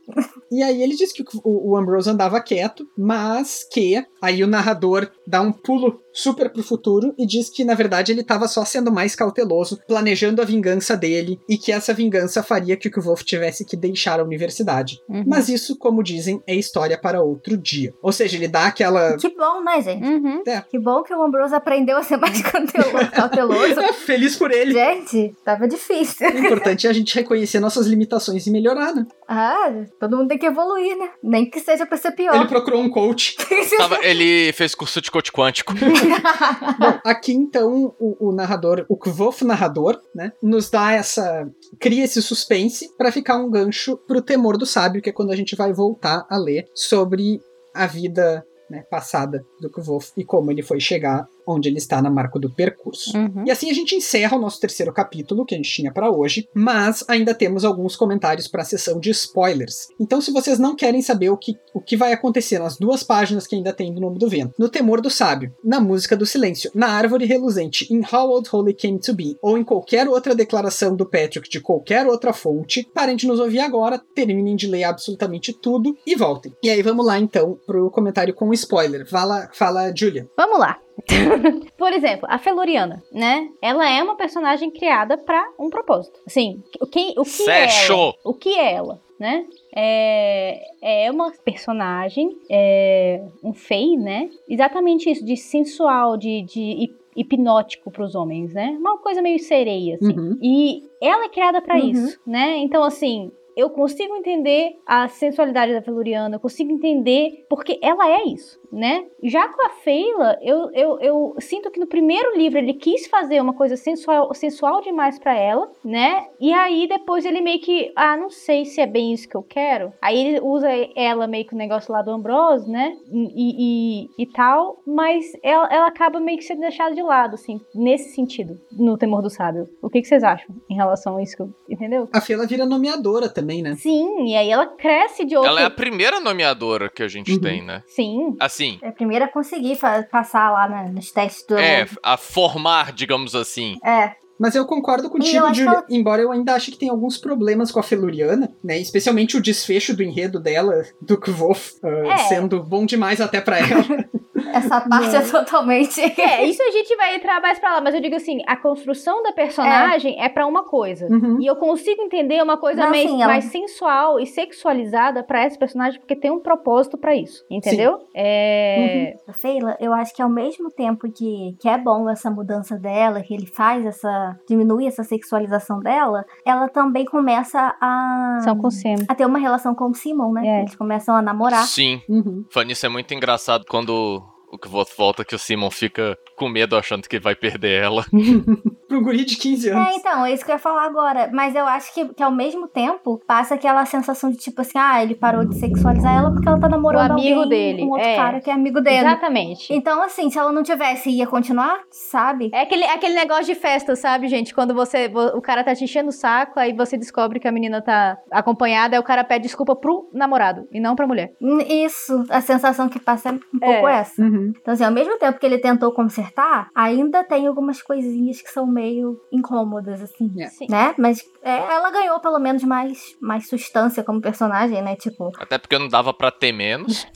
E aí ele diz que o, o Ambrose andava quieto, mas que aí o narrador dá um pulo super pro futuro e diz que na verdade ele estava só sendo mais cauteloso, planejando a vingança dele e que essa vingança faria que o Wolf tivesse que deixar a universidade. Uhum. Mas isso, como dizem, é história para outro dia. Ou seja, ele dá aquela Que bom, né, gente? Uhum. Que bom que o Ambrose aprendeu a ser mais cautelo- cauteloso. feliz por ele. Gente, tava difícil. O importante é a gente reconhecer nossas limitações e melhorar, né? Ah, todo mundo tem que evoluir, né? Nem que seja pra ser pior. Ele procurou um coach. Tava- ele fez curso de coach quântico. Bom, aqui então o, o narrador, o Kvof narrador, né, nos dá essa. cria esse suspense pra ficar um gancho pro temor do sábio, que é quando a gente vai voltar a ler sobre a vida né, passada do Kvolf e como ele foi chegar onde ele está na marca do percurso. Uhum. E assim a gente encerra o nosso terceiro capítulo que a gente tinha para hoje, mas ainda temos alguns comentários para a sessão de spoilers. Então, se vocês não querem saber o que, o que vai acontecer nas duas páginas que ainda tem do Nome do Vento, no Temor do Sábio, na Música do Silêncio, na Árvore Reluzente, em How Old Holy Came to Be, ou em qualquer outra declaração do Patrick de qualquer outra fonte, parem de nos ouvir agora, terminem de ler absolutamente tudo e voltem. E aí vamos lá então pro comentário com spoiler. Fala, fala Julia. Vamos lá. Por exemplo, a Feluriana, né? Ela é uma personagem criada pra um propósito. Assim, o que, o que é ela? O que é ela, né? É, é uma personagem, é um fei, né? Exatamente isso, de sensual, de, de hip- hipnótico pros homens, né? Uma coisa meio sereia, assim. Uhum. E ela é criada pra Uhum. isso, né? Então, assim, eu consigo entender a sensualidade da Feluriana, eu consigo entender porque ela é isso, né? Já com a Feila, eu, eu, eu sinto que no primeiro livro ele quis fazer uma coisa sensual, sensual demais pra ela, né? E aí depois ele meio que, ah, não sei se é bem isso que eu quero. Aí ele usa ela meio que o negócio lá do Ambrose, né? E, e, e tal, mas ela, ela acaba meio que sendo deixada de lado, assim, nesse sentido, no Temor do Sábio. O que, que vocês acham em relação a isso? que eu- Entendeu? A Fela vira nomeadora também, né? Sim, e aí ela cresce de outro. Ela é a primeira nomeadora que a gente Uhum. tem, né? Sim. Assim, É a primeira a conseguir passar lá né, nos testes do. é, a formar, digamos assim. É. Mas eu concordo eu contigo, acho que Julia, embora eu ainda ache que tem alguns problemas com a Feluriana, né? Especialmente o desfecho do enredo dela, do Kvof, uh, É. sendo bom demais até pra ela. Essa parte é totalmente. É, isso a gente vai entrar mais pra lá, mas eu digo assim, a construção da personagem é, pra uma coisa. Uhum. E eu consigo entender uma coisa Não, mais, sim, ela- mais sensual e sexualizada pra esse personagem, porque tem um propósito pra isso, entendeu? É... A Feila, eu acho que ao mesmo tempo que, que é bom essa mudança dela, que ele faz essa. Diminui essa sexualização dela, ela também começa a. São com a ter uma relação com o Simon, né? É. Eles começam a namorar. Sim. Uhum. Fanny, isso é muito engraçado quando o que volta que o Simon fica com medo achando que vai perder ela. Pro guri de 15 anos. É, então, é isso que eu ia falar agora. Mas eu acho que, que ao mesmo tempo passa aquela sensação de tipo assim, ah, ele parou de sexualizar ela porque ela tá namorando O amigo alguém, dele, um outro é. cara que é amigo dele. Exatamente. Então, assim, se ela não tivesse, ia continuar, sabe? É aquele, aquele negócio de festa, sabe, gente? Quando você vo- o cara tá te enchendo o saco, aí você descobre que a menina tá acompanhada, aí o cara pede desculpa pro namorado e não pra mulher. Isso, a sensação que passa é um pouco essa. Uhum. Então, assim, ao mesmo tempo que ele tentou consertar, ainda tem algumas coisinhas que são meio incômodas, assim. É. Sim. Né? Mas é, ela ganhou pelo menos mais, mais substância como personagem, né? Tipo. Até porque não dava pra ter menos.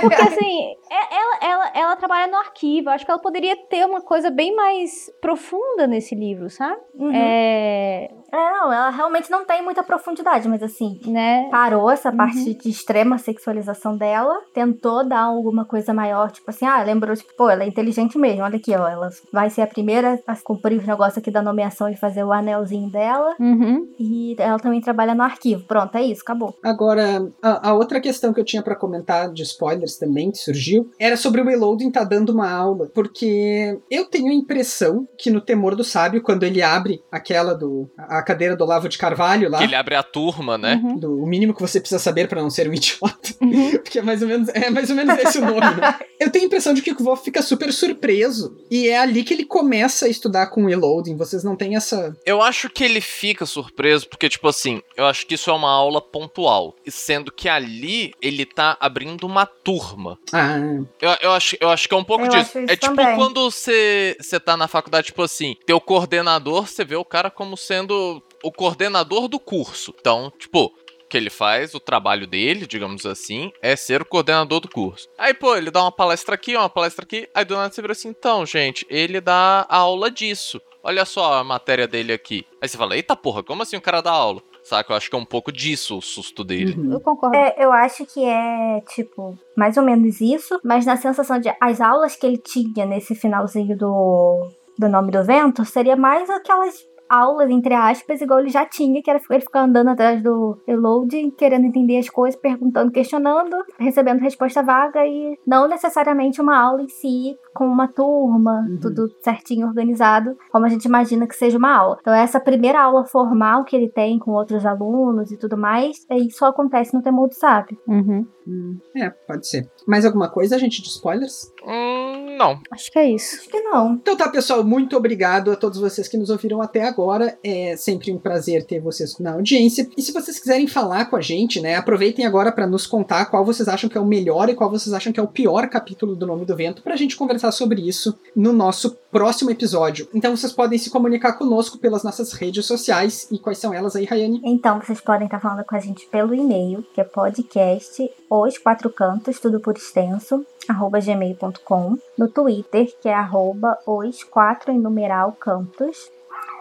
Porque assim, é- ela, ela, ela trabalha no arquivo. Acho que ela poderia ter uma coisa bem mais profunda nesse livro, sabe? Uhum. É. É, não, ela realmente não tem muita profundidade, mas assim, Né? parou essa Uhum. parte de extrema sexualização dela, tentou dar alguma coisa maior, tipo assim, ah, lembrou, tipo, pô, ela é inteligente mesmo, olha aqui, ó, ela vai ser a primeira a cumprir os negócios aqui da nomeação e fazer o anelzinho dela, Uhum. e ela também trabalha no arquivo, pronto, é isso, acabou. Agora, a, a outra questão que eu tinha pra comentar de spoilers também, que surgiu, era sobre o Elodin tá dando uma aula, porque eu tenho a impressão que no Temor do Sábio, quando ele abre aquela do a cadeira do Olavo de Carvalho lá, Que ele abre a turma, né? Uhum. do o mínimo que você precisa saber pra não ser um idiota, Uhum. porque é mais ou menos é mais ou menos esse o nome, né? Eu tenho a impressão de que o Kvolf fica super surpreso e é ali que ele começa a estudar com o Elodin. Vocês não têm essa Eu acho que ele fica surpreso, porque, tipo assim, eu acho que isso é uma aula pontual. E sendo que ali ele tá abrindo uma turma. ah, Eu, eu, acho, eu acho que é um pouco Eu disso. acho isso É tipo também. quando você, você tá na faculdade, tipo assim, teu coordenador, você vê o cara como sendo o coordenador do curso. Então, tipo, o que ele faz, o trabalho dele, digamos assim, é ser o coordenador do curso. Aí, pô, ele dá uma palestra aqui, uma palestra aqui, aí do nada você vira assim, então, gente, ele dá a aula disso. Olha só a matéria dele aqui. Aí você fala, eita porra, como assim o cara dá aula? Saca? Eu acho que é um pouco disso o susto dele. uhum. Eu concordo. É, eu acho que é, tipo, mais ou menos isso, mas na sensação de as aulas que ele tinha nesse finalzinho do, do Nome do Vento, seria mais aquelas aulas, entre aspas, igual ele já tinha, que era ele ficar andando atrás do Reload, querendo entender as coisas, perguntando, questionando, recebendo resposta vaga e não necessariamente uma aula em si com uma turma, uhum. tudo certinho organizado, como a gente imagina que seja uma aula. Então essa primeira aula formal que ele tem com outros alunos e tudo mais, aí só acontece no Temor do Sábio. Uhum. Hum, é, pode ser. Mais alguma coisa, gente, de spoilers? Hum, não. Acho que é isso. Acho que não. Então tá, pessoal, muito obrigado a todos vocês que nos ouviram até agora. É sempre um prazer ter vocês na audiência. E se vocês quiserem falar com a gente, né, aproveitem agora para nos contar qual vocês acham que é o melhor e qual vocês acham que é o pior capítulo do Nome do Vento, pra gente conversar sobre isso no nosso próximo episódio. Então vocês podem se comunicar conosco pelas nossas redes sociais. E quais são elas aí, Rayane? Então, vocês podem estar falando com a gente pelo e-mail, que é podcast os quatro cantos, tudo por extenso, arroba gmail.com, no Twitter, que é arroba os quatro em numeral cantos,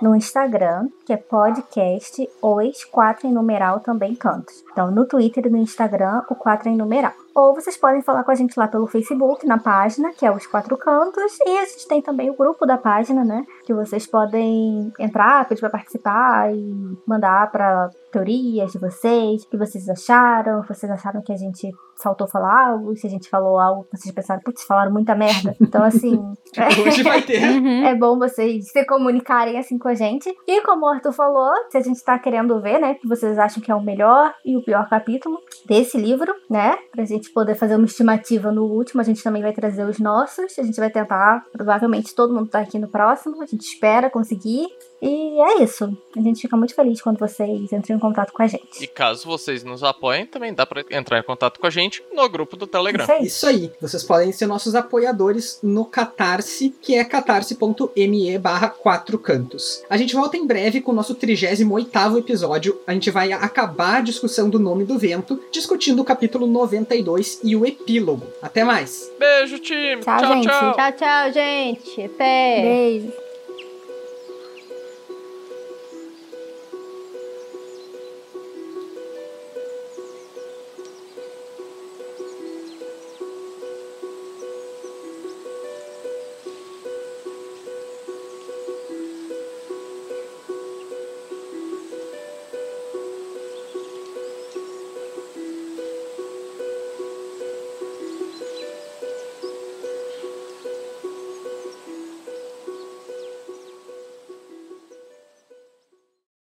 no Instagram, que é podcast os em numeral também cantos. Então, no Twitter e no Instagram, o quatro em numeral. Ou vocês podem falar com a gente lá pelo Facebook, na página, que é Os Quatro Cantos. E a gente tem também o grupo da página, né? Que vocês podem entrar, pedir para participar e mandar para teorias de vocês, o que vocês acharam, vocês acharam que a gente faltou falar algo, se a gente falou algo, vocês pensaram, putz, falaram muita merda. Então, assim. Hoje vai ter. Uhum. É bom vocês se comunicarem assim com a gente. E como o Arthur falou, se a gente tá querendo ver, né, que vocês acham que é o melhor e o pior capítulo desse livro, né, pra gente poder fazer uma estimativa no último, a gente também vai trazer os nossos. A gente vai tentar, provavelmente todo mundo tá aqui no próximo, a gente espera conseguir. E é isso. A gente fica muito feliz quando vocês entram em contato com a gente. E caso vocês nos apoiem, também dá para entrar em contato com a gente no grupo do Telegram. Isso aí. Isso aí. Vocês podem ser nossos apoiadores no Catarse, que é catarse.me barra quatro cantos. A gente volta em breve com o nosso 38 episódio. A gente vai acabar a discussão do nome do vento, discutindo o capítulo 92 e o epílogo. Até mais. Beijo, time. Tchau, tchau. Gente. Tchau, tchau, gente. Até. Beijo.